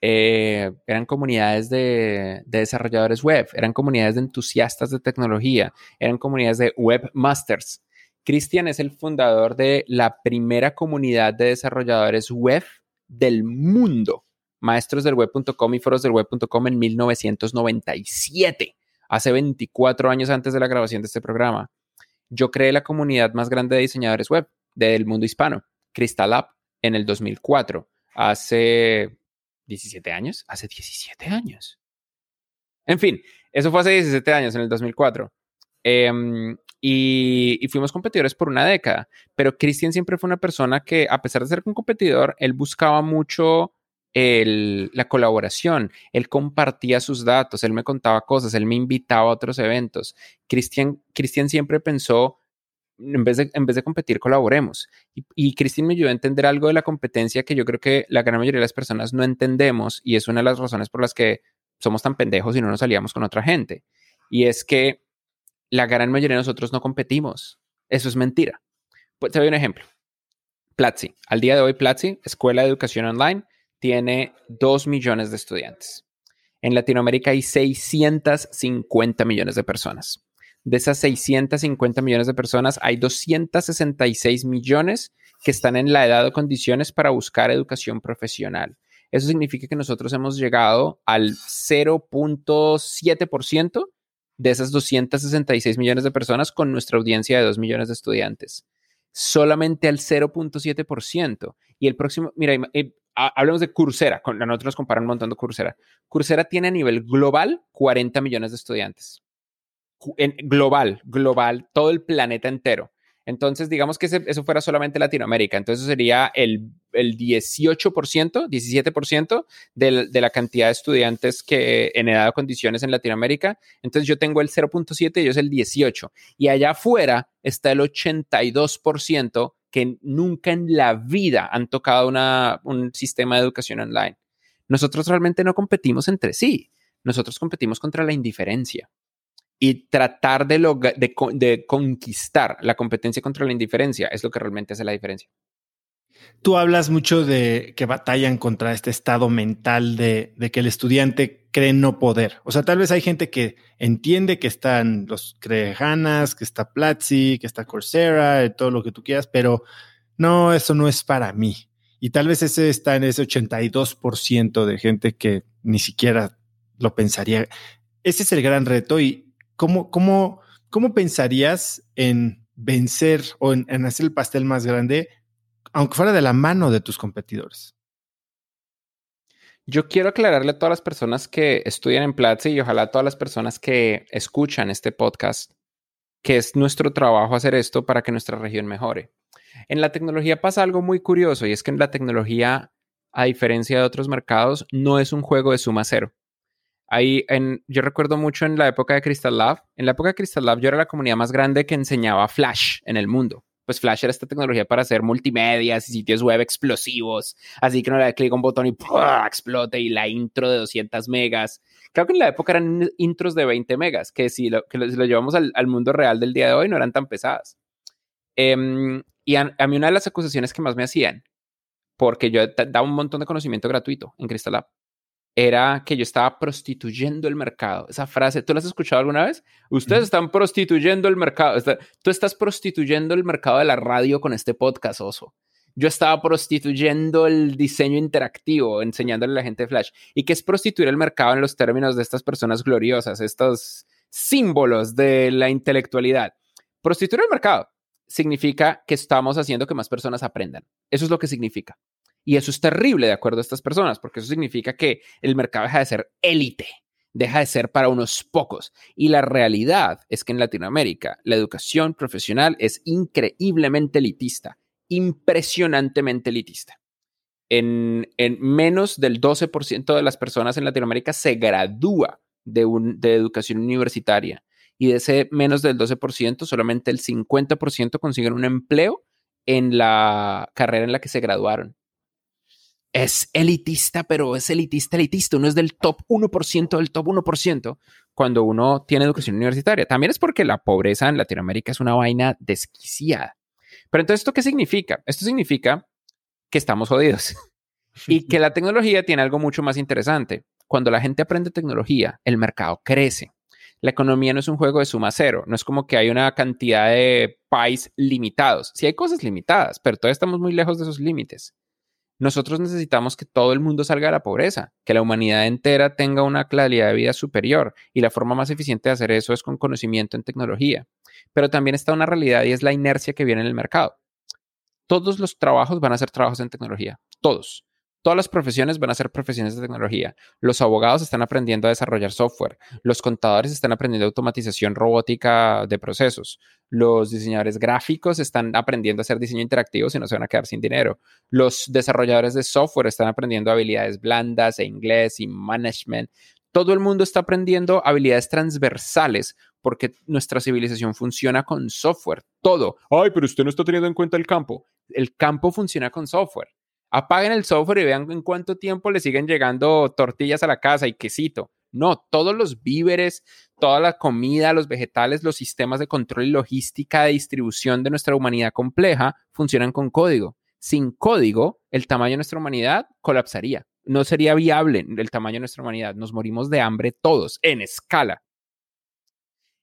Eh, eran comunidades de, de, desarrolladores web, eran comunidades de entusiastas de tecnología, eran comunidades de webmasters. Cristian es el fundador de la primera comunidad de desarrolladores web del mundo, maestros del web.com y foros del web.com en 1997, hace 24 años antes de la grabación de este programa. Yo creé la comunidad más grande de diseñadores web del mundo hispano, Crystal App, en el 2004, hace 17 años, hace 17 años. En fin, eso fue hace 17 años, en el 2004. Y, fuimos competidores por una década. Pero Cristian siempre fue una persona que, a pesar de ser un competidor, él buscaba mucho la colaboración. Él compartía sus datos, él me contaba cosas, él me invitaba a otros eventos. Cristian siempre pensó, en vez, de, en vez de competir, colaboremos. Y, y me ayudó a entender algo de la competencia que yo creo que la gran mayoría de las personas no entendemos y es una de las razones por las que somos tan pendejos y no nos salíamos con otra gente. Y es que la gran mayoría de nosotros no competimos. Eso es mentira. Pues te doy un ejemplo. Platzi. Al día de hoy, Platzi, Escuela de Educación Online, tiene 2 millones de estudiantes. En Latinoamérica hay 650 millones de personas. De esas 650 millones de personas, hay 266 millones que están en la edad o condiciones para buscar educación profesional. Eso significa que nosotros hemos llegado al 0.7% de esas 266 millones de personas con nuestra audiencia de 2 millones de estudiantes. Solamente al 0.7%. Y el próximo, mira, eh, hablemos de Coursera, con, nosotros nos comparan un montón Coursera. Coursera tiene a nivel global 40 millones de estudiantes. Global, global, todo el planeta entero. Entonces, digamos que eso fuera solamente Latinoamérica. Entonces, sería el, el 18%, 17% de, de, la cantidad de estudiantes que en edad o condiciones en Latinoamérica. Entonces, yo tengo el 0.7 y ellos el 18%. Y allá afuera está el 82% que nunca en la vida han tocado una, un sistema de educación online. Nosotros realmente no competimos entre sí. Nosotros competimos contra la indiferencia y tratar de, de, conquistar la competencia contra la indiferencia es lo que realmente hace la diferencia. Tú hablas mucho de que batallan contra este estado mental de, de, que el estudiante cree no poder. O sea, tal vez hay gente que entiende que están los Crejanas, que está Platzi, que está Coursera, todo lo que tú quieras, pero no, eso no es para mí. Y tal vez ese está en ese 82% de gente que ni siquiera lo pensaría. Ese es el gran reto y, ¿cómo, cómo, cómo pensarías en vencer o en, hacer el pastel más grande, aunque fuera de la mano de tus competidores? Yo quiero aclararle a todas las personas que estudian en Platzi y ojalá a todas las personas que escuchan este podcast que es nuestro trabajo hacer esto para que nuestra región mejore. En la tecnología pasa algo muy curioso y es que en la tecnología, a diferencia de otros mercados, no es un juego de suma cero. Ahí yo recuerdo mucho en la época de Crystal Lab. En la época de Crystal Lab yo era la comunidad más grande que enseñaba Flash en el mundo. Pues Flash era esta tecnología para hacer multimedias y sitios web explosivos. Así que no le da clic a un botón y explote y la intro de 200 megas. Creo que en la época eran intros de 20 megas, que si lo, llevamos al, mundo real del día de hoy no eran tan pesadas. Em, y a, a, mí una de las acusaciones que más me hacían, porque yo daba un montón de conocimiento gratuito en Crystal Lab, era que yo estaba prostituyendo el mercado. Esa frase, ¿tú la has escuchado alguna vez? Ustedes están prostituyendo el mercado. Tú estás prostituyendo el mercado de la radio con este podcast, oso. Yo estaba prostituyendo el diseño interactivo, enseñándole a la gente Flash. ¿Y qué es prostituir el mercado en los términos de estas personas gloriosas, estos símbolos de la intelectualidad? Prostituir el mercado significa que estamos haciendo que más personas aprendan. Eso es lo que significa. Y eso es terrible de acuerdo a estas personas, porque eso significa que el mercado deja de ser élite, deja de ser para unos pocos. Y la realidad es que en Latinoamérica la educación profesional es increíblemente elitista, impresionantemente elitista. En, menos del 12% de las personas en Latinoamérica se gradúa de, de educación universitaria y de ese menos del 12%, solamente el 50% consiguen un empleo en la carrera en la que se graduaron es elitista, pero es elitista, elitista. Uno es del top 1% del top 1% cuando uno tiene educación universitaria. También es porque la pobreza en Latinoamérica es una vaina desquiciada. Pero entonces, ¿esto qué significa? Esto significa que estamos jodidos y que la tecnología tiene algo mucho más interesante. Cuando la gente aprende tecnología, el mercado crece. La economía no es un juego de suma cero, no es como que hay una cantidad de países limitados. Sí hay cosas limitadas, pero todavía estamos muy lejos de esos límites. Nosotros necesitamos que todo el mundo salga de la pobreza, que la humanidad entera tenga una calidad de vida superior y la forma más eficiente de hacer eso es con conocimiento en tecnología. Pero también está una realidad y es la inercia que viene en el mercado. Todos los trabajos van a ser trabajos en tecnología, todos. Todas las profesiones van a ser profesiones de tecnología. Los abogados están aprendiendo a desarrollar software. Los contadores están aprendiendo automatización robótica de procesos. Los diseñadores gráficos están aprendiendo a hacer diseño interactivo si no se van a quedar sin dinero. Los desarrolladores de software están aprendiendo habilidades blandas e inglés y management. Todo el mundo está aprendiendo habilidades transversales porque nuestra civilización funciona con software. Todo. Ay, pero usted no está teniendo en cuenta el campo. El campo funciona con software apaguen el software y vean en cuánto tiempo le siguen llegando tortillas a la casa y quesito. No, todos los víveres, toda la comida, los vegetales, los sistemas de control y logística de distribución de nuestra humanidad compleja funcionan con código. Sin código, el tamaño de nuestra humanidad colapsaría. No sería viable el tamaño de nuestra humanidad. Nos morimos de hambre todos, en escala.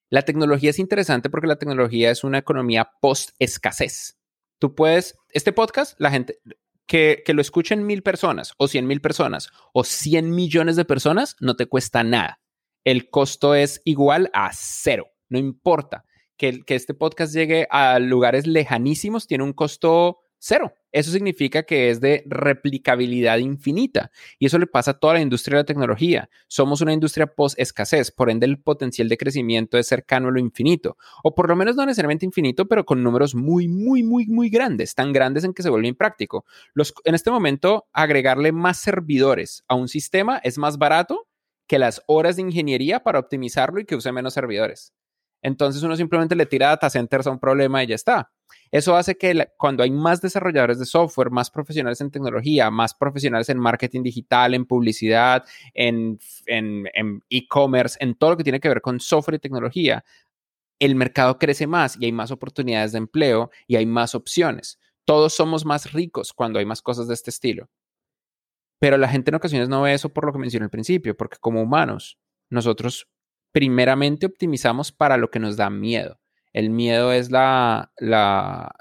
La tecnología es interesante porque la tecnología es una economía post-escasez. Tú puedes, este podcast, la gente, que, que, lo escuchen mil personas o cien mil personas o cien millones de personas, no te cuesta nada. El costo es igual a cero, no importa. Que, que este podcast llegue a lugares lejanísimos tiene un costo cero. Eso significa que es de replicabilidad infinita y eso le pasa a toda la industria de la tecnología. Somos una industria post-escasez, por ende el potencial de crecimiento es cercano a lo infinito, o por lo menos no necesariamente infinito, pero con números muy, muy, muy, muy grandes, tan grandes en que se vuelve impráctico. En este momento, agregarle más servidores a un sistema es más barato que las horas de ingeniería para optimizarlo y que use menos servidores. Entonces uno simplemente le tira data centers a un problema y ya está. Eso hace que cuando hay más desarrolladores de software, más profesionales en tecnología, más profesionales en marketing digital, en publicidad, en e-commerce, en, todo lo que tiene que ver con software y tecnología, el mercado crece más y hay más oportunidades de empleo y hay más opciones. Todos somos más ricos cuando hay más cosas de este estilo. Pero la gente en ocasiones no ve eso por lo que mencioné al principio, porque como humanos, nosotros primeramente optimizamos para lo que nos da miedo. El miedo es la, la,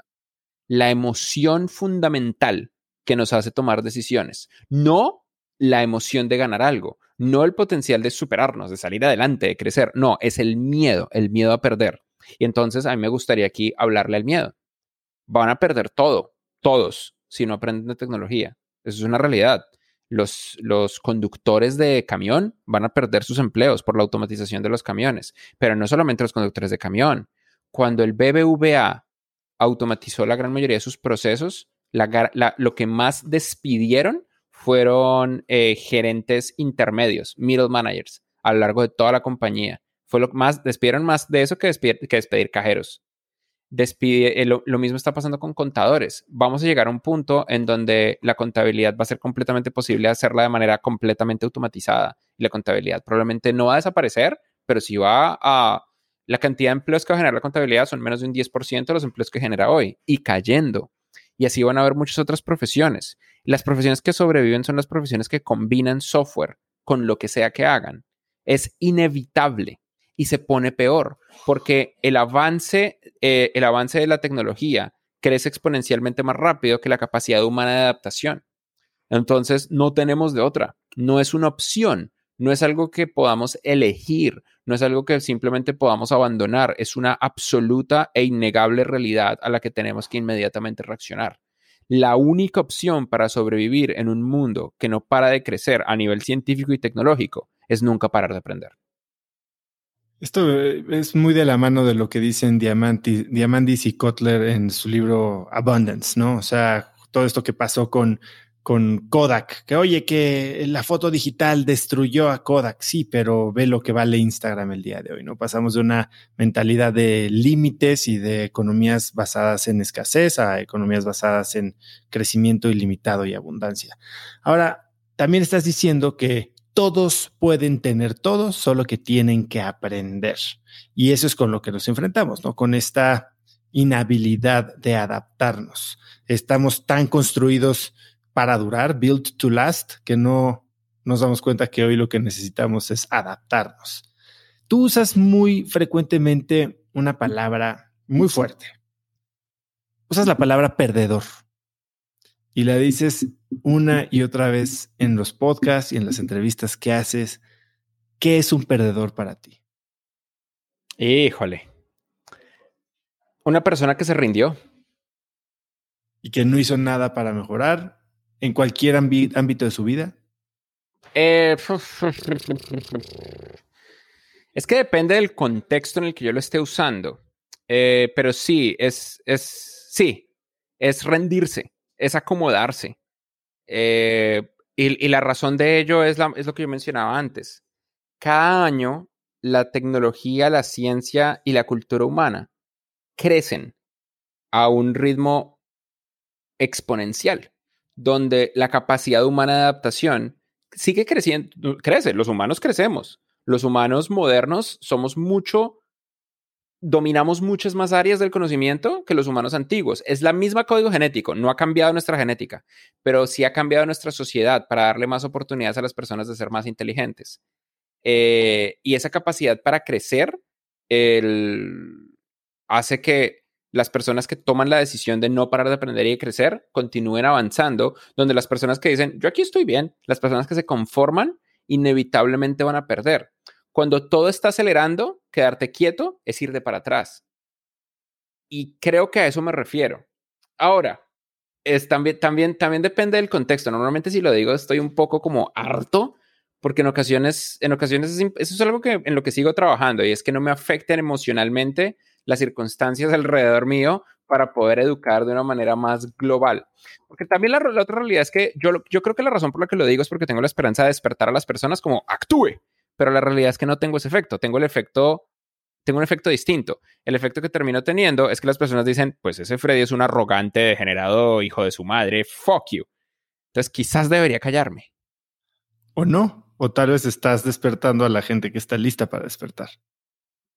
la emoción fundamental que nos hace tomar decisiones, no la emoción de ganar algo, no el potencial de superarnos, de salir adelante, de crecer, no, es el miedo, el miedo a perder. Y entonces a mí me gustaría aquí hablarle al miedo. Van a perder todo, todos, si no aprenden de tecnología. Eso es una realidad. Los, los, conductores de camión van a perder sus empleos por la automatización de los camiones, pero no solamente los conductores de camión, cuando el BBVA automatizó la gran mayoría de sus procesos, lo que más despidieron fueron eh, gerentes intermedios, middle managers, a lo largo de toda la compañía. Fue lo más, despidieron más de eso que despedir, cajeros. Despide, eh, lo, mismo está pasando con contadores. Vamos a llegar a un punto en donde la contabilidad va a ser completamente posible hacerla de manera completamente automatizada. Y la contabilidad probablemente no va a desaparecer, pero sí va a la cantidad de empleos que va a generar la contabilidad son menos de un 10% de los empleos que genera hoy y cayendo. Y así van a haber muchas otras profesiones. Las profesiones que sobreviven son las profesiones que combinan software con lo que sea que hagan. Es inevitable y se pone peor porque el avance, eh, el avance de la tecnología crece exponencialmente más rápido que la capacidad humana de adaptación. Entonces, no tenemos de otra. No es una opción. No es algo que podamos elegir, no es algo que simplemente podamos abandonar, es una absoluta e innegable realidad a la que tenemos que inmediatamente reaccionar. La única opción para sobrevivir en un mundo que no para de crecer a nivel científico y tecnológico es nunca parar de aprender. Esto eh, es muy de la mano de lo que dicen Diamandis y Kotler en su libro Abundance, ¿no? O sea, todo esto que pasó con con Kodak, que oye, que la foto digital destruyó a Kodak, sí, pero ve lo que vale Instagram el día de hoy, ¿no? Pasamos de una mentalidad de límites y de economías basadas en escasez a economías basadas en crecimiento ilimitado y abundancia. Ahora, también estás diciendo que todos pueden tener todo, solo que tienen que aprender. Y eso es con lo que nos enfrentamos, ¿no? Con esta inhabilidad de adaptarnos. Estamos tan construidos para durar, build to last, que no nos damos cuenta que hoy lo que necesitamos es adaptarnos. Tú usas muy frecuentemente una palabra muy fuerte. Usas la palabra perdedor y la dices una y otra vez en los podcasts y en las entrevistas que haces. ¿Qué es un perdedor para ti? Híjole. Una persona que se rindió. Y que no hizo nada para mejorar en cualquier ámbito de su vida? Eh, es que depende del contexto en el que yo lo esté usando. Eh, pero sí, es, es, sí, es rendirse, es acomodarse. Eh, y, la razón de ello es, es lo que yo mencionaba antes. Cada año, la tecnología, la ciencia y la cultura humana crecen a un ritmo exponencial donde la capacidad humana de adaptación sigue creciendo, crece, los humanos crecemos. Los humanos modernos somos mucho, dominamos muchas más áreas del conocimiento que los humanos antiguos. Es la misma código genético, no ha cambiado nuestra genética, pero sí ha cambiado nuestra sociedad para darle más oportunidades a las personas de ser más inteligentes. Eh, y esa capacidad para crecer hace que las personas que toman la decisión de no parar de aprender y de crecer continúen avanzando, donde las personas que dicen, yo aquí estoy bien, las personas que se conforman, inevitablemente van a perder. Cuando todo está acelerando, quedarte quieto es ir de para atrás. Y creo que a eso me refiero. Ahora, es también, también, también depende del contexto. Normalmente si lo digo estoy un poco como harto, porque en ocasiones, en ocasiones eso es algo que, en lo que sigo trabajando y es que no me afecten emocionalmente las circunstancias alrededor mío para poder educar de una manera más global. Porque también la, otra realidad es que yo, yo creo que la razón por la que lo digo es porque tengo la esperanza de despertar a las personas como actúe, pero la realidad es que no tengo ese efecto, tengo el efecto, tengo un efecto distinto. El efecto que termino teniendo es que las personas dicen, pues ese Freddy es un arrogante, degenerado, hijo de su madre, fuck you. Entonces quizás debería callarme. O no, o tal vez estás despertando a la gente que está lista para despertar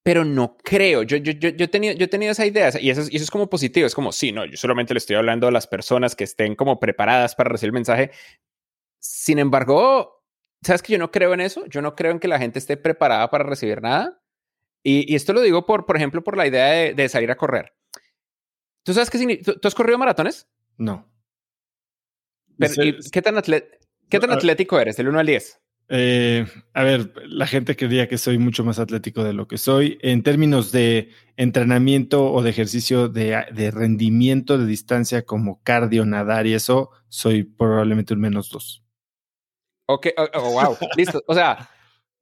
pero no creo. Yo, yo, yo, yo, he tenido, yo he tenido esa idea y eso, es, eso es como positivo. Es como, sí, no, yo solamente le estoy hablando a las personas que estén como preparadas para recibir el mensaje. Sin embargo, ¿sabes que yo no creo en eso? Yo no creo en que la gente esté preparada para recibir nada. Y, y esto lo digo, por, por ejemplo, por la idea de, de salir a correr. ¿Tú sabes qué significa? ¿Tú, has corrido maratones? No. ¿Qué tan, ¿qué tan atlético eres, del 1 al 10? Eh, a ver, la gente creía que soy mucho más atlético de lo que soy. En términos de entrenamiento o de ejercicio de, rendimiento de distancia como cardio, nadar y eso, soy probablemente un menos dos. Ok, oh, wow, listo. O sea,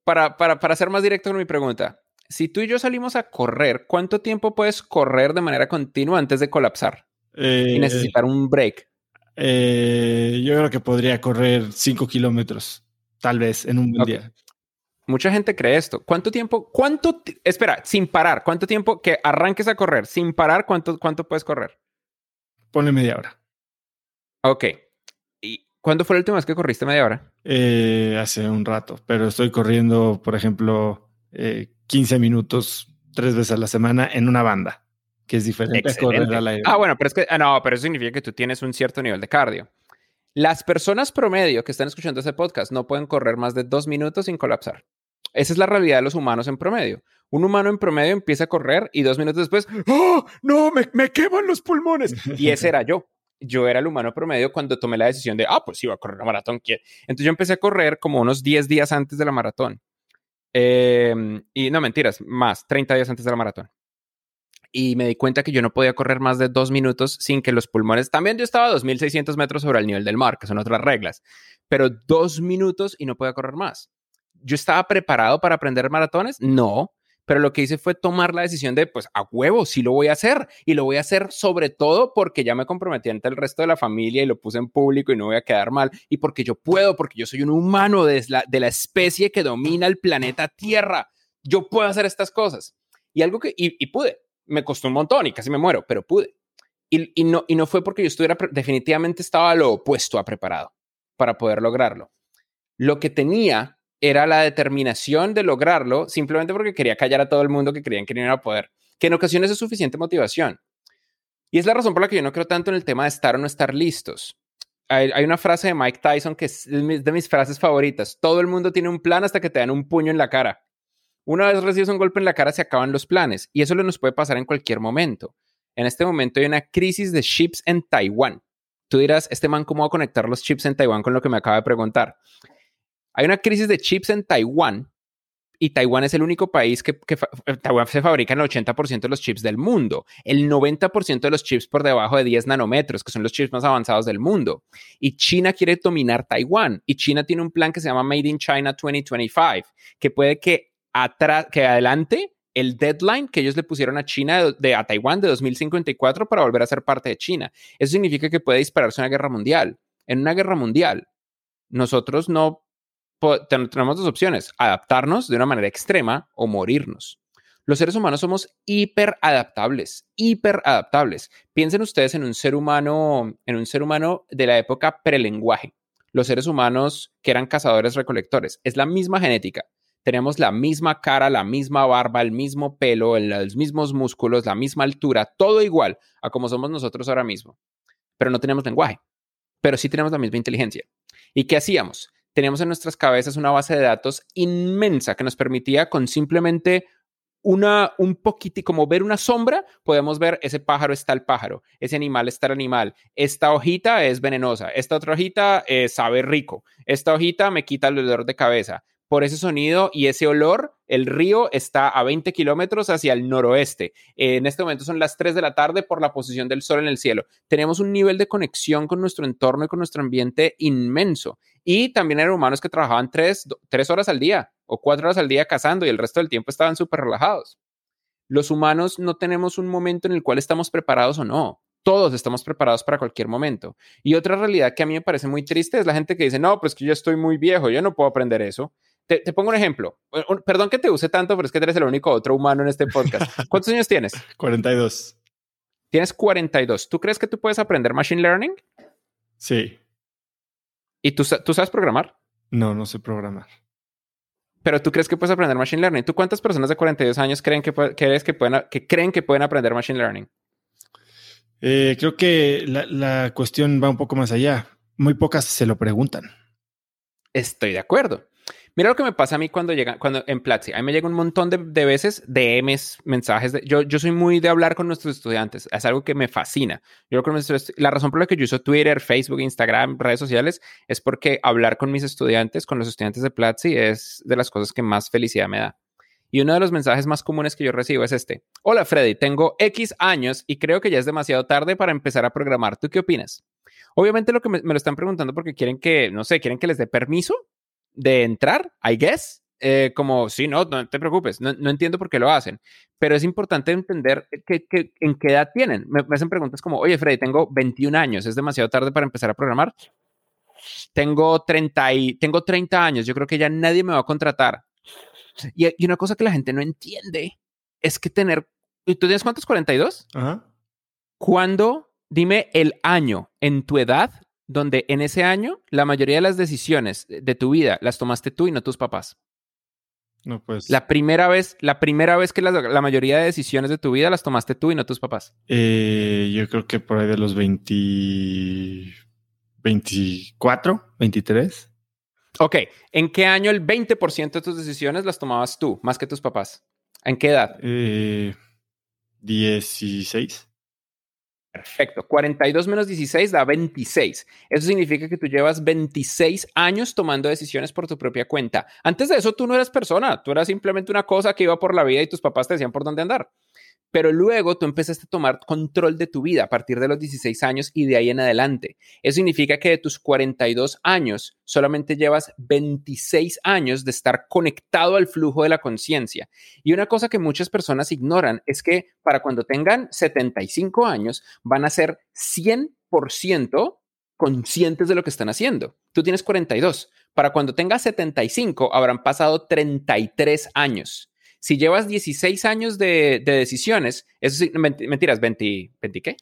para, para, para ser más directo con mi pregunta, si tú y yo salimos a correr, ¿cuánto tiempo puedes correr de manera continua antes de colapsar y eh, necesitar un break? Eh, yo creo que podría correr cinco kilómetros. Tal vez en un buen día. Mucha gente cree esto. ¿Cuánto tiempo? ¿Cuánto? Espera, sin parar. ¿Cuánto tiempo que arranques a correr sin parar? ¿Cuánto, cuánto puedes correr? Ponle media hora. Ok. ¿Y cuándo fue la última vez que corriste media hora? Eh, hace un rato, pero estoy corriendo, por ejemplo, 15 eh, minutos tres veces a la semana en una banda, que es diferente a correr al aire. Ah, bueno, pero es que, ah, no, pero eso significa que tú tienes un cierto nivel de cardio. Las personas promedio que están escuchando este podcast no pueden correr más de dos minutos sin colapsar. Esa es la realidad de los humanos en promedio. Un humano en promedio empieza a correr y dos minutos después, ¡oh, no, me, me queman los pulmones! Y ese era yo. Yo era el humano promedio cuando tomé la decisión de, ah, pues iba a correr la maratón. Entonces yo empecé a correr como unos 10 días antes de la maratón. Em, y no mentiras, más, 30 días antes de la maratón y me di cuenta que yo no podía correr más de dos minutos sin que los pulmones, también yo estaba a 2.600 metros sobre el nivel del mar, que son otras reglas, pero dos minutos y no podía correr más. ¿Yo estaba preparado para aprender maratones? No, pero lo que hice fue tomar la decisión de, pues a huevo, sí lo voy a hacer y lo voy a hacer sobre todo porque ya me comprometí ante el resto de la familia y lo puse en público y no voy a quedar mal y porque yo puedo, porque yo soy un humano de la, de la especie que domina el planeta Tierra. Yo puedo hacer estas cosas. Y algo que, y pude, me costó un montón y casi me muero, pero pude. Y, no, y no fue porque yo estuviera, definitivamente estaba lo opuesto a preparado para poder lograrlo. Lo que tenía era la determinación de lograrlo simplemente porque quería callar a todo el mundo que creían que no a poder, que en ocasiones es suficiente motivación. Y es la razón por la que yo no creo tanto en el tema de estar o no estar listos. Hay, una frase de Mike Tyson que es de mis frases favoritas. Todo el mundo tiene un plan hasta que te dan un puño en la cara. Una vez recibes un golpe en la cara, se acaban los planes y eso nos puede pasar en cualquier momento. En este momento hay una crisis de chips en Taiwán. Tú dirás, este man, ¿cómo va a conectar los chips en Taiwán con lo que me acaba de preguntar? Hay una crisis de chips en Taiwán y Taiwán es el único país que, Taiwán se fabrica el 80% de los chips del mundo, el 90% de los chips por debajo de 10 nanómetros, que son los chips más avanzados del mundo. Y China quiere dominar Taiwán y China tiene un plan que se llama Made in China 2025, que puede que que adelante el deadline que ellos le pusieron a China, de, a Taiwán de 2054 para volver a ser parte de China. Eso significa que puede dispararse una guerra mundial. En una guerra mundial, nosotros no tenemos dos opciones, adaptarnos de una manera extrema o morirnos. Los seres humanos somos hiper adaptables, hiper adaptables. Piensen ustedes en un ser humano, en un ser humano de la época prelenguaje los seres humanos que eran cazadores recolectores. Es la misma genética. Tenemos la misma cara, la misma barba, el mismo pelo, los mismos músculos, la misma altura, todo igual a como somos nosotros ahora mismo. Pero no tenemos lenguaje, pero sí tenemos la misma inteligencia. ¿Y qué hacíamos? Teníamos en nuestras cabezas una base de datos inmensa que nos permitía con simplemente una, un poquito, como ver una sombra, podemos ver ese pájaro está el pájaro, ese animal está el animal, esta hojita es venenosa, esta otra hojita eh, sabe rico, esta hojita me quita el dolor de cabeza. Por ese sonido y ese olor, el río está a 20 kilómetros hacia el noroeste. En este momento son las 3 de la tarde por la posición del sol en el cielo. Tenemos un nivel de conexión con nuestro entorno y con nuestro ambiente inmenso. Y también eran humanos que trabajaban tres, tres horas al día o cuatro horas al día cazando y el resto del tiempo estaban súper relajados. Los humanos no tenemos un momento en el cual estamos preparados o no. Todos estamos preparados para cualquier momento. Y otra realidad que a mí me parece muy triste es la gente que dice, no, pues que yo estoy muy viejo, yo no puedo aprender eso. Te, pongo un ejemplo. Perdón que te use tanto, pero es que eres el único otro humano en este podcast. ¿Cuántos años tienes? 42. Tienes 42. ¿Tú crees que tú puedes aprender Machine Learning? Sí. ¿Y tú, tú sabes programar? No, no sé programar. Pero tú crees que puedes aprender Machine Learning. ¿Tú cuántas personas de 42 años creen que, crees que, pueden, que creen que pueden aprender Machine Learning? Eh, creo que la, la cuestión va un poco más allá. Muy pocas se lo preguntan. Estoy de acuerdo. Mira lo que me pasa a mí cuando llega, cuando en Platzi, a mí me llega un montón de, de veces DMs, mensajes. De, yo, yo soy muy de hablar con nuestros estudiantes. Es algo que me fascina. Yo con nuestros, la razón por la que yo uso Twitter, Facebook, Instagram, redes sociales, es porque hablar con mis estudiantes, con los estudiantes de Platzi, es de las cosas que más felicidad me da. Y uno de los mensajes más comunes que yo recibo es este. Hola Freddy, tengo X años y creo que ya es demasiado tarde para empezar a programar. ¿Tú qué opinas? Obviamente lo que me, me lo están preguntando porque quieren que, no sé, quieren que les dé permiso de entrar, I guess, eh, como, sí, no, no te preocupes, no, entiendo por qué lo hacen, pero es importante entender que, en qué edad tienen. Me, hacen preguntas como, oye, Freddy, tengo 21 años, es demasiado tarde para empezar a programar. Tengo 30, y, tengo 30 años, yo creo que ya nadie me va a contratar. Y, y una cosa que la gente no entiende es que tener, ¿tú tienes cuántos? 42? Ajá. ¿Cuándo, dime el año en tu edad donde en ese año la mayoría de las decisiones de tu vida las tomaste tú y no tus papás. No, pues. La primera vez, la primera vez que la, mayoría de decisiones de tu vida las tomaste tú y no tus papás. Eh, yo creo que por ahí de los 20, 24, 23. Ok, ¿en qué año el 20% de tus decisiones las tomabas tú, más que tus papás? ¿En qué edad? Eh, 16. Perfecto. 42 menos 16 da 26. Eso significa que tú llevas 26 años tomando decisiones por tu propia cuenta. Antes de eso, tú no eras persona, tú eras simplemente una cosa que iba por la vida y tus papás te decían por dónde andar. Pero luego tú empezaste a tomar control de tu vida a partir de los 16 años y de ahí en adelante. Eso significa que de tus 42 años solamente llevas 26 años de estar conectado al flujo de la conciencia. Y una cosa que muchas personas ignoran es que para cuando tengan 75 años van a ser 100% conscientes de lo que están haciendo. Tú tienes 42. Para cuando tengas 75 habrán pasado 33 años. Si llevas 16 años de, decisiones, eso sí, mentiras, 20, ¿20 qué?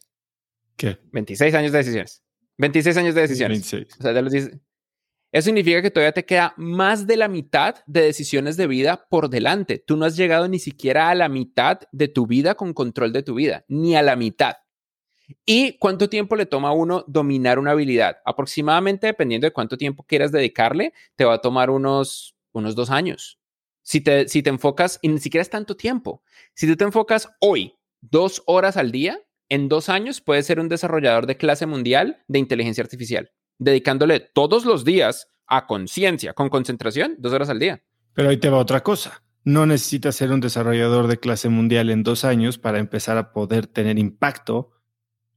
¿Qué? 26 años de decisiones. 26 años de decisiones. 26. O sea, de los eso significa que todavía te queda más de la mitad de decisiones de vida por delante. Tú no has llegado ni siquiera a la mitad de tu vida con control de tu vida, ni a la mitad. ¿Y cuánto tiempo le toma a uno dominar una habilidad? Aproximadamente, dependiendo de cuánto tiempo quieras dedicarle, te va a tomar unos, unos dos años. Si te, si te enfocas, y ni siquiera es tanto tiempo, si tú te enfocas hoy dos horas al día, en dos años puedes ser un desarrollador de clase mundial de inteligencia artificial, dedicándole todos los días a conciencia, con concentración, dos horas al día. Pero ahí te va otra cosa. No necesitas ser un desarrollador de clase mundial en dos años para empezar a poder tener impacto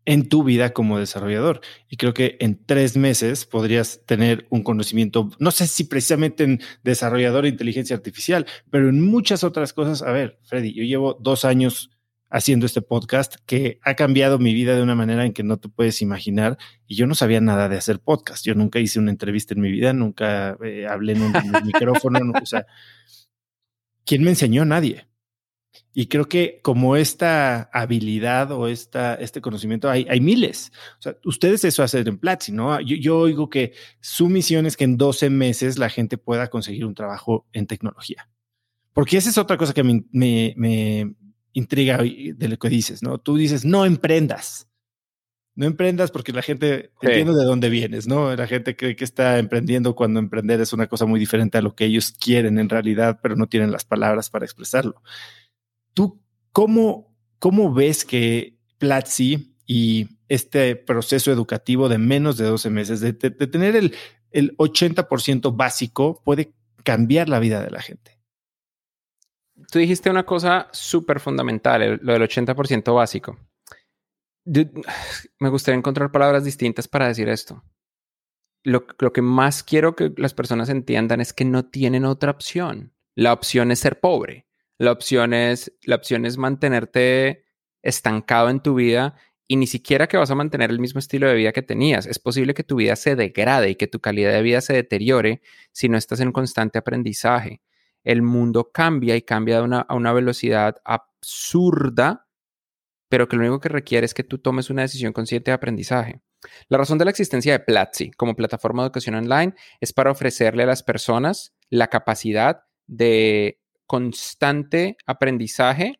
en tu vida como desarrollador. Y creo que en tres meses podrías tener un conocimiento, no sé si precisamente en desarrollador de inteligencia artificial, pero en muchas otras cosas. A ver, Freddy, yo llevo dos años haciendo este podcast que ha cambiado mi vida de una manera en que no te puedes imaginar. Y yo no sabía nada de hacer podcast. Yo nunca hice una entrevista en mi vida, nunca eh, hablé en un, micrófono. o sea, ¿quién me enseñó? Nadie. Y creo que como esta habilidad o esta, este conocimiento hay, hay miles. O sea, ustedes eso hacen en Platzi, ¿no? Yo, yo oigo que su misión es que en 12 meses la gente pueda conseguir un trabajo en tecnología. Porque esa es otra cosa que me, me, me intriga de lo que dices, ¿no? Tú dices, no emprendas. No emprendas porque la gente sí. entiende de dónde vienes, ¿no? La gente cree que está emprendiendo cuando emprender es una cosa muy diferente a lo que ellos quieren en realidad, pero no tienen las palabras para expresarlo. ¿Tú cómo, cómo ves que Platzi y este proceso educativo de menos de 12 meses, de, tener el, el 80% básico, puede cambiar la vida de la gente? Tú dijiste una cosa súper fundamental, lo del 80% básico. Me gustaría encontrar palabras distintas para decir esto. Lo, lo, que más quiero que las personas entiendan es que no tienen otra opción. La opción es ser pobre. La opción es, la opción es mantenerte estancado en tu vida y ni siquiera que vas a mantener el mismo estilo de vida que tenías. Es posible que tu vida se degrade y que tu calidad de vida se deteriore si no estás en constante aprendizaje. El mundo cambia y cambia a una, a una velocidad absurda, pero que lo único que requiere es que tú tomes una decisión consciente de aprendizaje. La razón de la existencia de Platzi como plataforma de educación online es para ofrecerle a las personas la capacidad de constante aprendizaje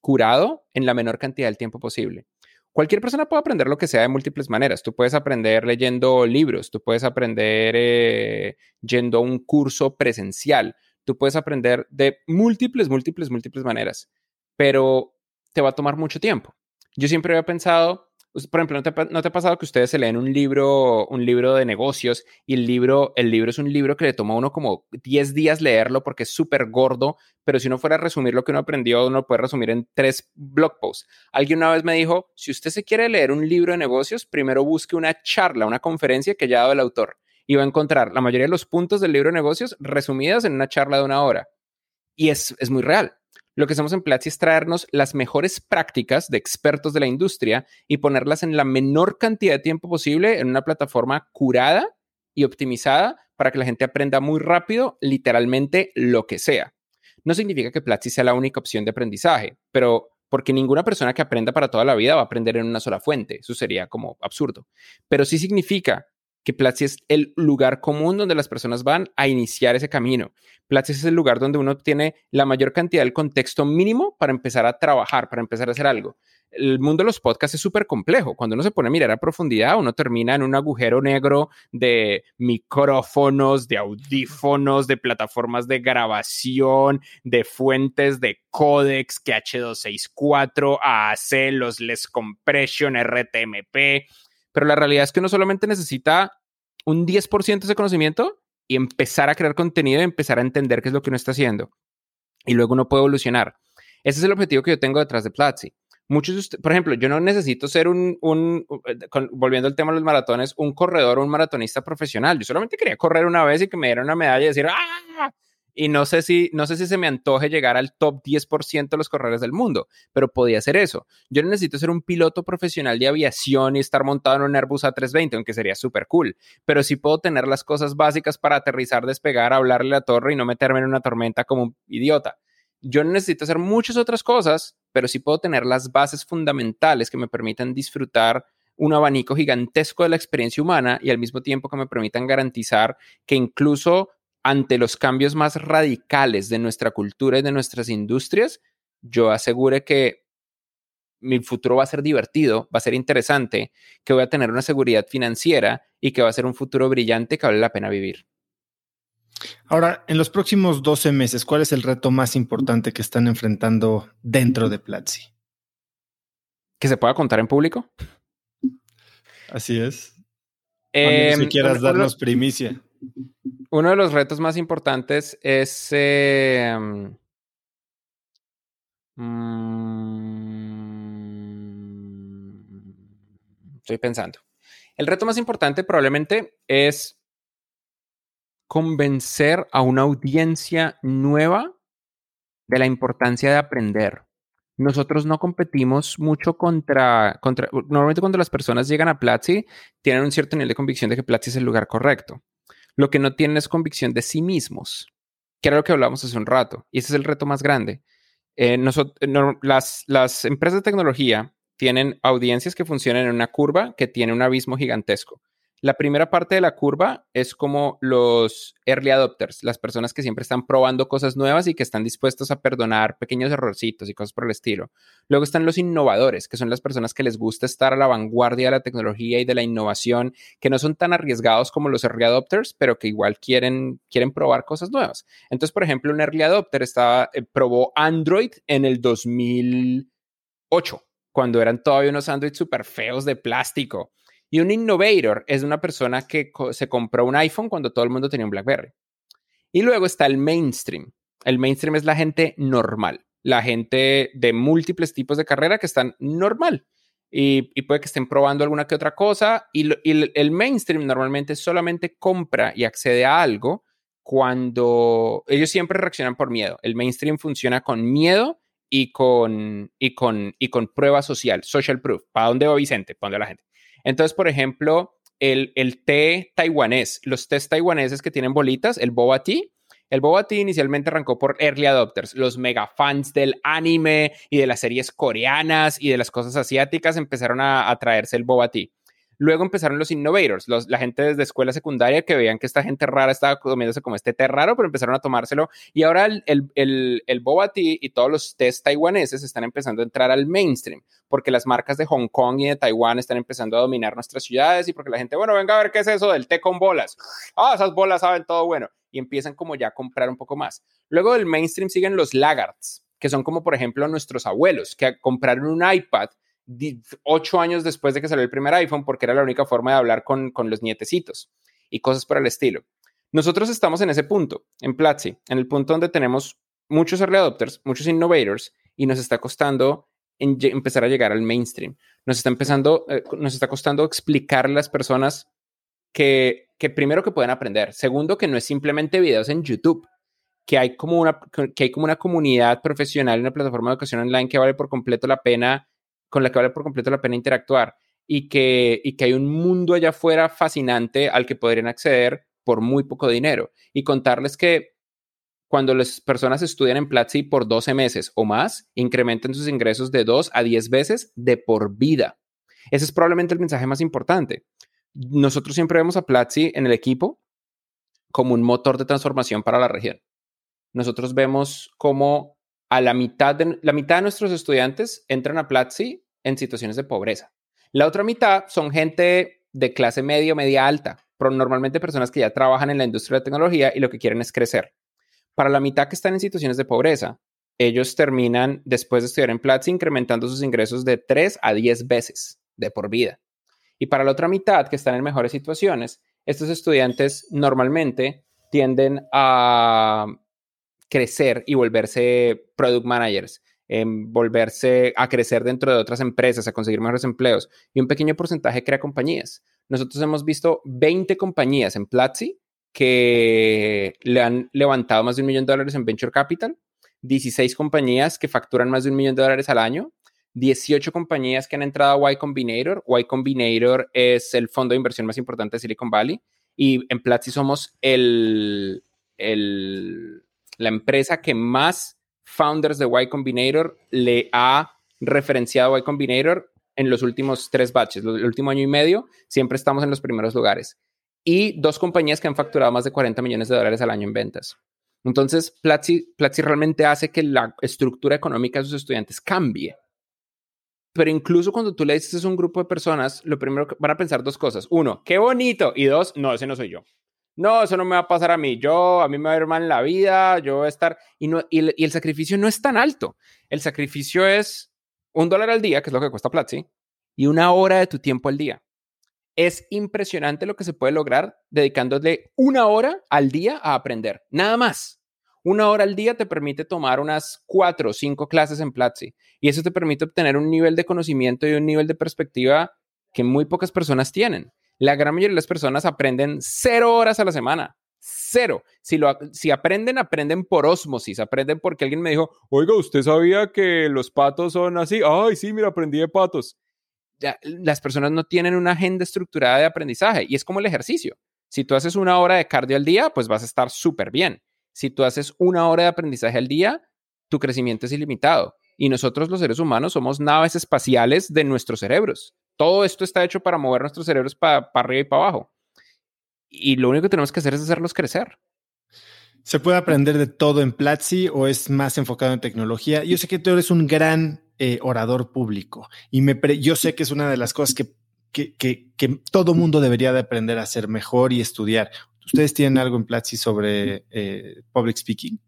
curado en la menor cantidad del tiempo posible. Cualquier persona puede aprender lo que sea de múltiples maneras. Tú puedes aprender leyendo libros, tú puedes aprender eh, yendo a un curso presencial, tú puedes aprender de múltiples, múltiples, múltiples maneras, pero te va a tomar mucho tiempo. Yo siempre había pensado, por ejemplo, ¿no te, ¿no te, ha pasado que ustedes se leen un libro, un libro de negocios y el libro, el libro es un libro que le toma a uno como 10 días leerlo porque es súper gordo, pero si uno fuera a resumir lo que uno aprendió, uno puede resumir en tres blog posts. Alguien una vez me dijo, si usted se quiere leer un libro de negocios, primero busque una charla, una conferencia que haya dado el autor y va a encontrar la mayoría de los puntos del libro de negocios resumidas en una charla de una hora. Y es, es muy real. Lo que hacemos en Platzi es traernos las mejores prácticas de expertos de la industria y ponerlas en la menor cantidad de tiempo posible en una plataforma curada y optimizada para que la gente aprenda muy rápido, literalmente lo que sea. No significa que Platzi sea la única opción de aprendizaje, pero porque ninguna persona que aprenda para toda la vida va a aprender en una sola fuente. Eso sería como absurdo. Pero sí significa que Platzi es el lugar común donde las personas van a iniciar ese camino. Platzi es el lugar donde uno tiene la mayor cantidad del contexto mínimo para empezar a trabajar, para empezar a hacer algo. El mundo de los podcasts es súper complejo. Cuando uno se pone a mirar a profundidad, uno termina en un agujero negro de micrófonos, de audífonos, de plataformas de grabación, de fuentes de códex, que H264, AAC, los Les Compression, RTMP, pero la realidad es que uno solamente necesita un 10% de ese conocimiento y empezar a crear contenido y empezar a entender qué es lo que uno está haciendo. Y luego uno puede evolucionar. Ese es el objetivo que yo tengo detrás de Platzi. Muchos de ustedes, por ejemplo, yo no necesito ser un, un con, volviendo al tema de los maratones, un corredor o un maratonista profesional. Yo solamente quería correr una vez y que me dieran una medalla y decir, ¡ah! Y no sé si no sé si se me antoje llegar al top 10% de los corredores del mundo, pero podía hacer eso. Yo no necesito ser un piloto profesional de aviación y estar montado en un Airbus A320, aunque sería súper cool, pero sí puedo tener las cosas básicas para aterrizar, despegar, hablarle a la torre y no meterme en una tormenta como un idiota. Yo no necesito hacer muchas otras cosas, pero sí puedo tener las bases fundamentales que me permitan disfrutar un abanico gigantesco de la experiencia humana y al mismo tiempo que me permitan garantizar que incluso ante los cambios más radicales de nuestra cultura y de nuestras industrias, yo asegure que mi futuro va a ser divertido, va a ser interesante, que voy a tener una seguridad financiera y que va a ser un futuro brillante que vale la pena vivir. Ahora, en los próximos 12 meses, ¿cuál es el reto más importante que están enfrentando dentro de Platzi? ¿Que se pueda contar en público? Así es. Eh, si quieras darnos primicia. Uno de los retos más importantes es... Eh, mmm, estoy pensando. El reto más importante probablemente es convencer a una audiencia nueva de la importancia de aprender. Nosotros no competimos mucho contra, contra, normalmente cuando las personas llegan a Platzi, tienen un cierto nivel de convicción de que Platzi es el lugar correcto. Lo que no tienen es convicción de sí mismos, que era lo que hablábamos hace un rato, y ese es el reto más grande. Eh, las, las empresas de tecnología tienen audiencias que funcionan en una curva que tiene un abismo gigantesco. La primera parte de la curva es como los early adopters, las personas que siempre están probando cosas nuevas y que están dispuestos a perdonar pequeños errorcitos y cosas por el estilo. Luego están los innovadores, que son las personas que les gusta estar a la vanguardia de la tecnología y de la innovación, que no son tan arriesgados como los early adopters, pero que igual quieren, quieren probar cosas nuevas. Entonces, por ejemplo, un early adopter estaba, eh, probó Android en el 2008 cuando eran todavía unos Android súper feos de plástico. Y un innovator es una persona que se compró un iPhone cuando todo el mundo tenía un BlackBerry. Y luego está el mainstream. El mainstream es la gente normal, la gente de múltiples tipos de carrera que están normal. Y, puede que estén probando alguna que otra cosa. Y, el mainstream normalmente solamente compra y accede a algo cuando ellos siempre reaccionan por miedo. El mainstream funciona con miedo y con, y con, y con prueba social, social proof. ¿Para dónde va Vicente? ¿Para dónde va la gente? Entonces, por ejemplo, el, el té taiwanés, los tés taiwaneses que tienen bolitas, el boba tea, el boba tea inicialmente arrancó por early adopters, los mega fans del anime y de las series coreanas y de las cosas asiáticas empezaron a, traerse el boba tea. Luego empezaron los innovators, la gente desde escuela secundaria que veían que esta gente rara estaba comiéndose como este té raro, pero empezaron a tomárselo. Y ahora el, el, el, boba tea y todos los tés taiwaneses están empezando a entrar al mainstream, porque las marcas de Hong Kong y de Taiwán están empezando a dominar nuestras ciudades y porque la gente, bueno, venga a ver qué es eso del té con bolas. Ah, esas bolas saben todo bueno. Y empiezan como ya a comprar un poco más. Luego del mainstream siguen los laggards, que son como por ejemplo nuestros abuelos, que compraron un iPad ocho años después de que salió el primer iPhone, porque era la única forma de hablar con, los nietecitos y cosas por el estilo. Nosotros estamos en ese punto, en Platzi, en el punto donde tenemos muchos early adopters, muchos innovators, y nos está costando empezar a llegar al mainstream. Nos está empezando, eh, nos está costando explicar a las personas que, que primero que pueden aprender, segundo que no es simplemente videos en YouTube, que hay como una, que hay como una comunidad profesional, una plataforma de educación online que vale por completo la pena con la que vale por completo la pena interactuar y que, y que hay un mundo allá afuera fascinante al que podrían acceder por muy poco dinero. Y contarles que cuando las personas estudian en Platzi por 12 meses o más, incrementan sus ingresos de 2 a 10 veces de por vida. Ese es probablemente el mensaje más importante. Nosotros siempre vemos a Platzi en el equipo como un motor de transformación para la región. Nosotros vemos como a la mitad de, la mitad de nuestros estudiantes entran a Platzi en situaciones de pobreza. La otra mitad son gente de clase media, media alta, pero normalmente personas que ya trabajan en la industria de tecnología y lo que quieren es crecer. Para la mitad que están en situaciones de pobreza, ellos terminan, después de estudiar en Platzi, incrementando sus ingresos de 3 a 10 veces de por vida. Y para la otra mitad, que están en mejores situaciones, estos estudiantes normalmente tienden a crecer y volverse product managers, volverse a crecer dentro de otras empresas, a conseguir mejores empleos. Y un pequeño porcentaje crea compañías. Nosotros hemos visto 20 compañías en Platzi que le han levantado más de un millón de dólares en Venture Capital, 16 compañías que facturan más de un millón de dólares al año, 18 compañías que han entrado a Y Combinator. Y Combinator es el fondo de inversión más importante de Silicon Valley. Y en Platzi somos el, el la empresa que más founders de Y Combinator le ha referenciado a Y Combinator en los últimos tres batches, el último año y medio, siempre estamos en los primeros lugares. Y dos compañías que han facturado más de 40 millones de dólares al año en ventas. Entonces, Platzi, realmente hace que la estructura económica de sus estudiantes cambie. Pero incluso cuando tú le dices a un grupo de personas, lo primero que van a pensar dos cosas. Uno, qué bonito. Y dos, no, ese no soy yo no, eso no me va a pasar a mí, yo, a mí me va a ir mal en la vida, yo voy a estar, y, no, y, el, sacrificio no es tan alto, el sacrificio es un dólar al día, que es lo que cuesta Platzi, y una hora de tu tiempo al día. Es impresionante lo que se puede lograr dedicándole una hora al día a aprender, nada más. Una hora al día te permite tomar unas cuatro o cinco clases en Platzi y eso te permite obtener un nivel de conocimiento y un nivel de perspectiva que muy pocas personas tienen. La gran mayoría de las personas aprenden cero horas a la semana. Cero. Si, lo, si aprenden, aprenden por osmosis. Aprenden porque alguien me dijo, oiga, ¿usted sabía que los patos son así? Ay, sí, mira, aprendí de patos. Las personas no tienen una agenda estructurada de aprendizaje y es como el ejercicio. Si tú haces una hora de cardio al día, pues vas a estar súper bien. Si tú haces una hora de aprendizaje al día, tu crecimiento es ilimitado. Y nosotros los seres humanos somos naves espaciales de nuestros cerebros. Todo esto está hecho para mover nuestros cerebros para arriba y para abajo. Y lo único que tenemos que hacer es hacerlos crecer. ¿Se puede aprender de todo en Platzi o es más enfocado en tecnología? Yo sé que tú eres un gran eh, orador público y me yo sé que es una de las cosas que, que, que, todo mundo debería de aprender a hacer mejor y estudiar. ¿Ustedes tienen algo en Platzi sobre eh, public speaking?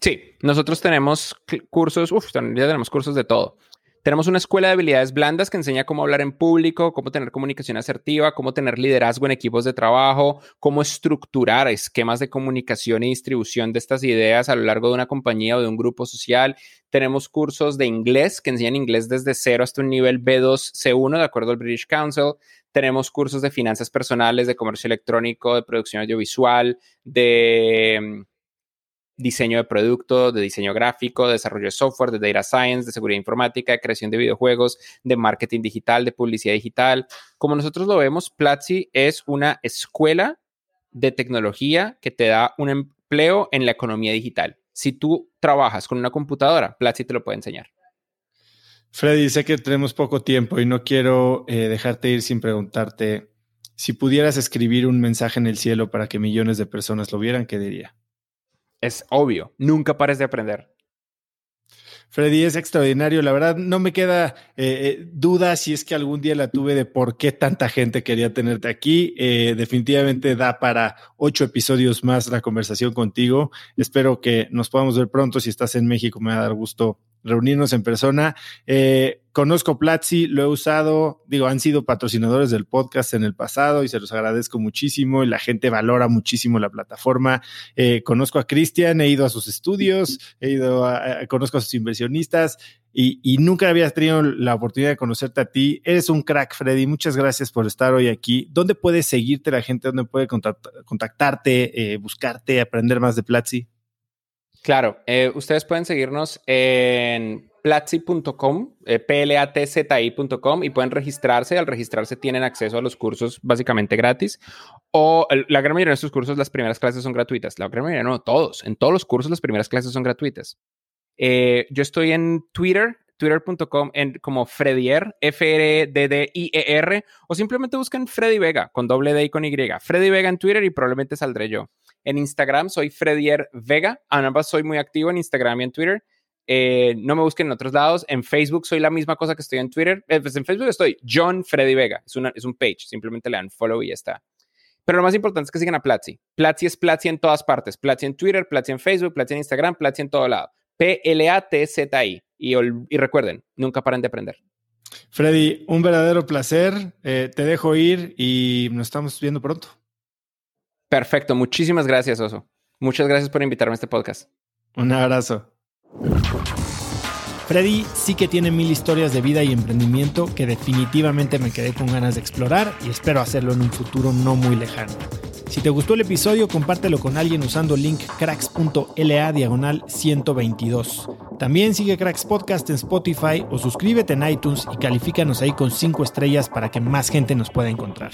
Sí, nosotros tenemos cursos, uff, ya tenemos cursos de todo. Tenemos una escuela de habilidades blandas que enseña cómo hablar en público, cómo tener comunicación asertiva, cómo tener liderazgo en equipos de trabajo, cómo estructurar esquemas de comunicación y distribución de estas ideas a lo largo de una compañía o de un grupo social. Tenemos cursos de inglés que enseñan inglés desde cero hasta un nivel B2, C1, de acuerdo al British Council. Tenemos cursos de finanzas personales, de comercio electrónico, de producción audiovisual, de diseño de producto, de diseño gráfico, de desarrollo de software, de data science, de seguridad informática, de creación de videojuegos, de marketing digital, de publicidad digital. Como nosotros lo vemos, Platzi es una escuela de tecnología que te da un empleo en la economía digital. Si tú trabajas con una computadora, Platzi te lo puede enseñar. Freddy, sé que tenemos poco tiempo y no quiero eh, dejarte ir sin preguntarte si pudieras escribir un mensaje en el cielo para que millones de personas lo vieran, ¿qué diría? Es obvio, nunca pares de aprender. Freddy, es extraordinario. La verdad, no me queda eh, eh, duda si es que algún día la tuve de por qué tanta gente quería tenerte aquí. Eh, definitivamente da para ocho episodios más la conversación contigo. Espero que nos podamos ver pronto. Si estás en México, me va a dar gusto reunirnos en persona. Eh, conozco Platzi, lo he usado, digo, han sido patrocinadores del podcast en el pasado y se los agradezco muchísimo y la gente valora muchísimo la plataforma. Eh, conozco a Cristian, he ido a sus estudios, he ido a, conozco a sus inversionistas y, y, nunca había tenido la oportunidad de conocerte a ti. Eres un crack, Freddy. Muchas gracias por estar hoy aquí. ¿Dónde puedes seguirte la gente? ¿Dónde puede contactarte, eh, buscarte, aprender más de Platzi? Claro, eh, ustedes pueden seguirnos en platzi.com, eh, y pueden registrarse. Al registrarse tienen acceso a los cursos básicamente gratis. O la gran mayoría de estos cursos, las primeras clases son gratuitas. La gran mayoría, no, todos. En todos los cursos, las primeras clases son gratuitas. Eh, yo estoy en Twitter, twitter.com como Fredier, F-R-D-D-I-E-R, o simplemente busquen Freddy Vega con doble D y con Y. Freddy Vega en Twitter y probablemente saldré yo. En Instagram soy Fredier Vega. Ambas soy muy activo en Instagram y en Twitter. Eh, no me busquen en otros lados. En Facebook soy la misma cosa que estoy en Twitter. Eh, pues en Facebook estoy John Freddy Vega. Es, una, es un page. Simplemente le dan follow y ya está. Pero lo más importante es que sigan a Platzi. Platzi es Platzi en todas partes. Platzi en Twitter, Platzi en Facebook, Platzi en Instagram, Platzi en todo lado. P-L-A-T-Z-I. Y, y recuerden, nunca paren de aprender. Freddy, un verdadero placer. Eh, te dejo ir y nos estamos viendo pronto. Perfecto, muchísimas gracias, Oso. Muchas gracias por invitarme a este podcast. Un abrazo. Freddy sí que tiene mil historias de vida y emprendimiento que definitivamente me quedé con ganas de explorar y espero hacerlo en un futuro no muy lejano. Si te gustó el episodio, compártelo con alguien usando link cracks.la diagonal 122. También sigue Cracks Podcast en Spotify o suscríbete en iTunes y califícanos ahí con 5 estrellas para que más gente nos pueda encontrar.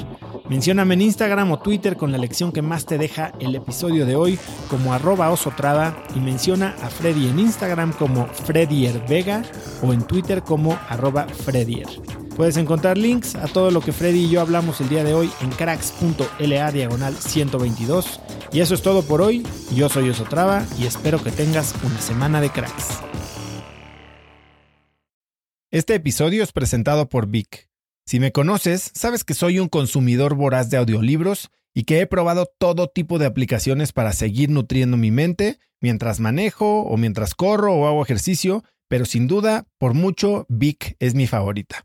Mencióname en Instagram o Twitter con la lección que más te deja el episodio de hoy como arroba osotrava y menciona a Freddy en Instagram como Freddier Vega o en Twitter como arroba. Puedes encontrar links a todo lo que Freddy y yo hablamos el día de hoy en cracks.la diagonal 122. Y eso es todo por hoy. Yo soy Osotrava y espero que tengas una semana de cracks. Este episodio es presentado por Vic. Si me conoces, sabes que soy un consumidor voraz de audiolibros y que he probado todo tipo de aplicaciones para seguir nutriendo mi mente mientras manejo o mientras corro o hago ejercicio, pero sin duda, por mucho, Vic es mi favorita.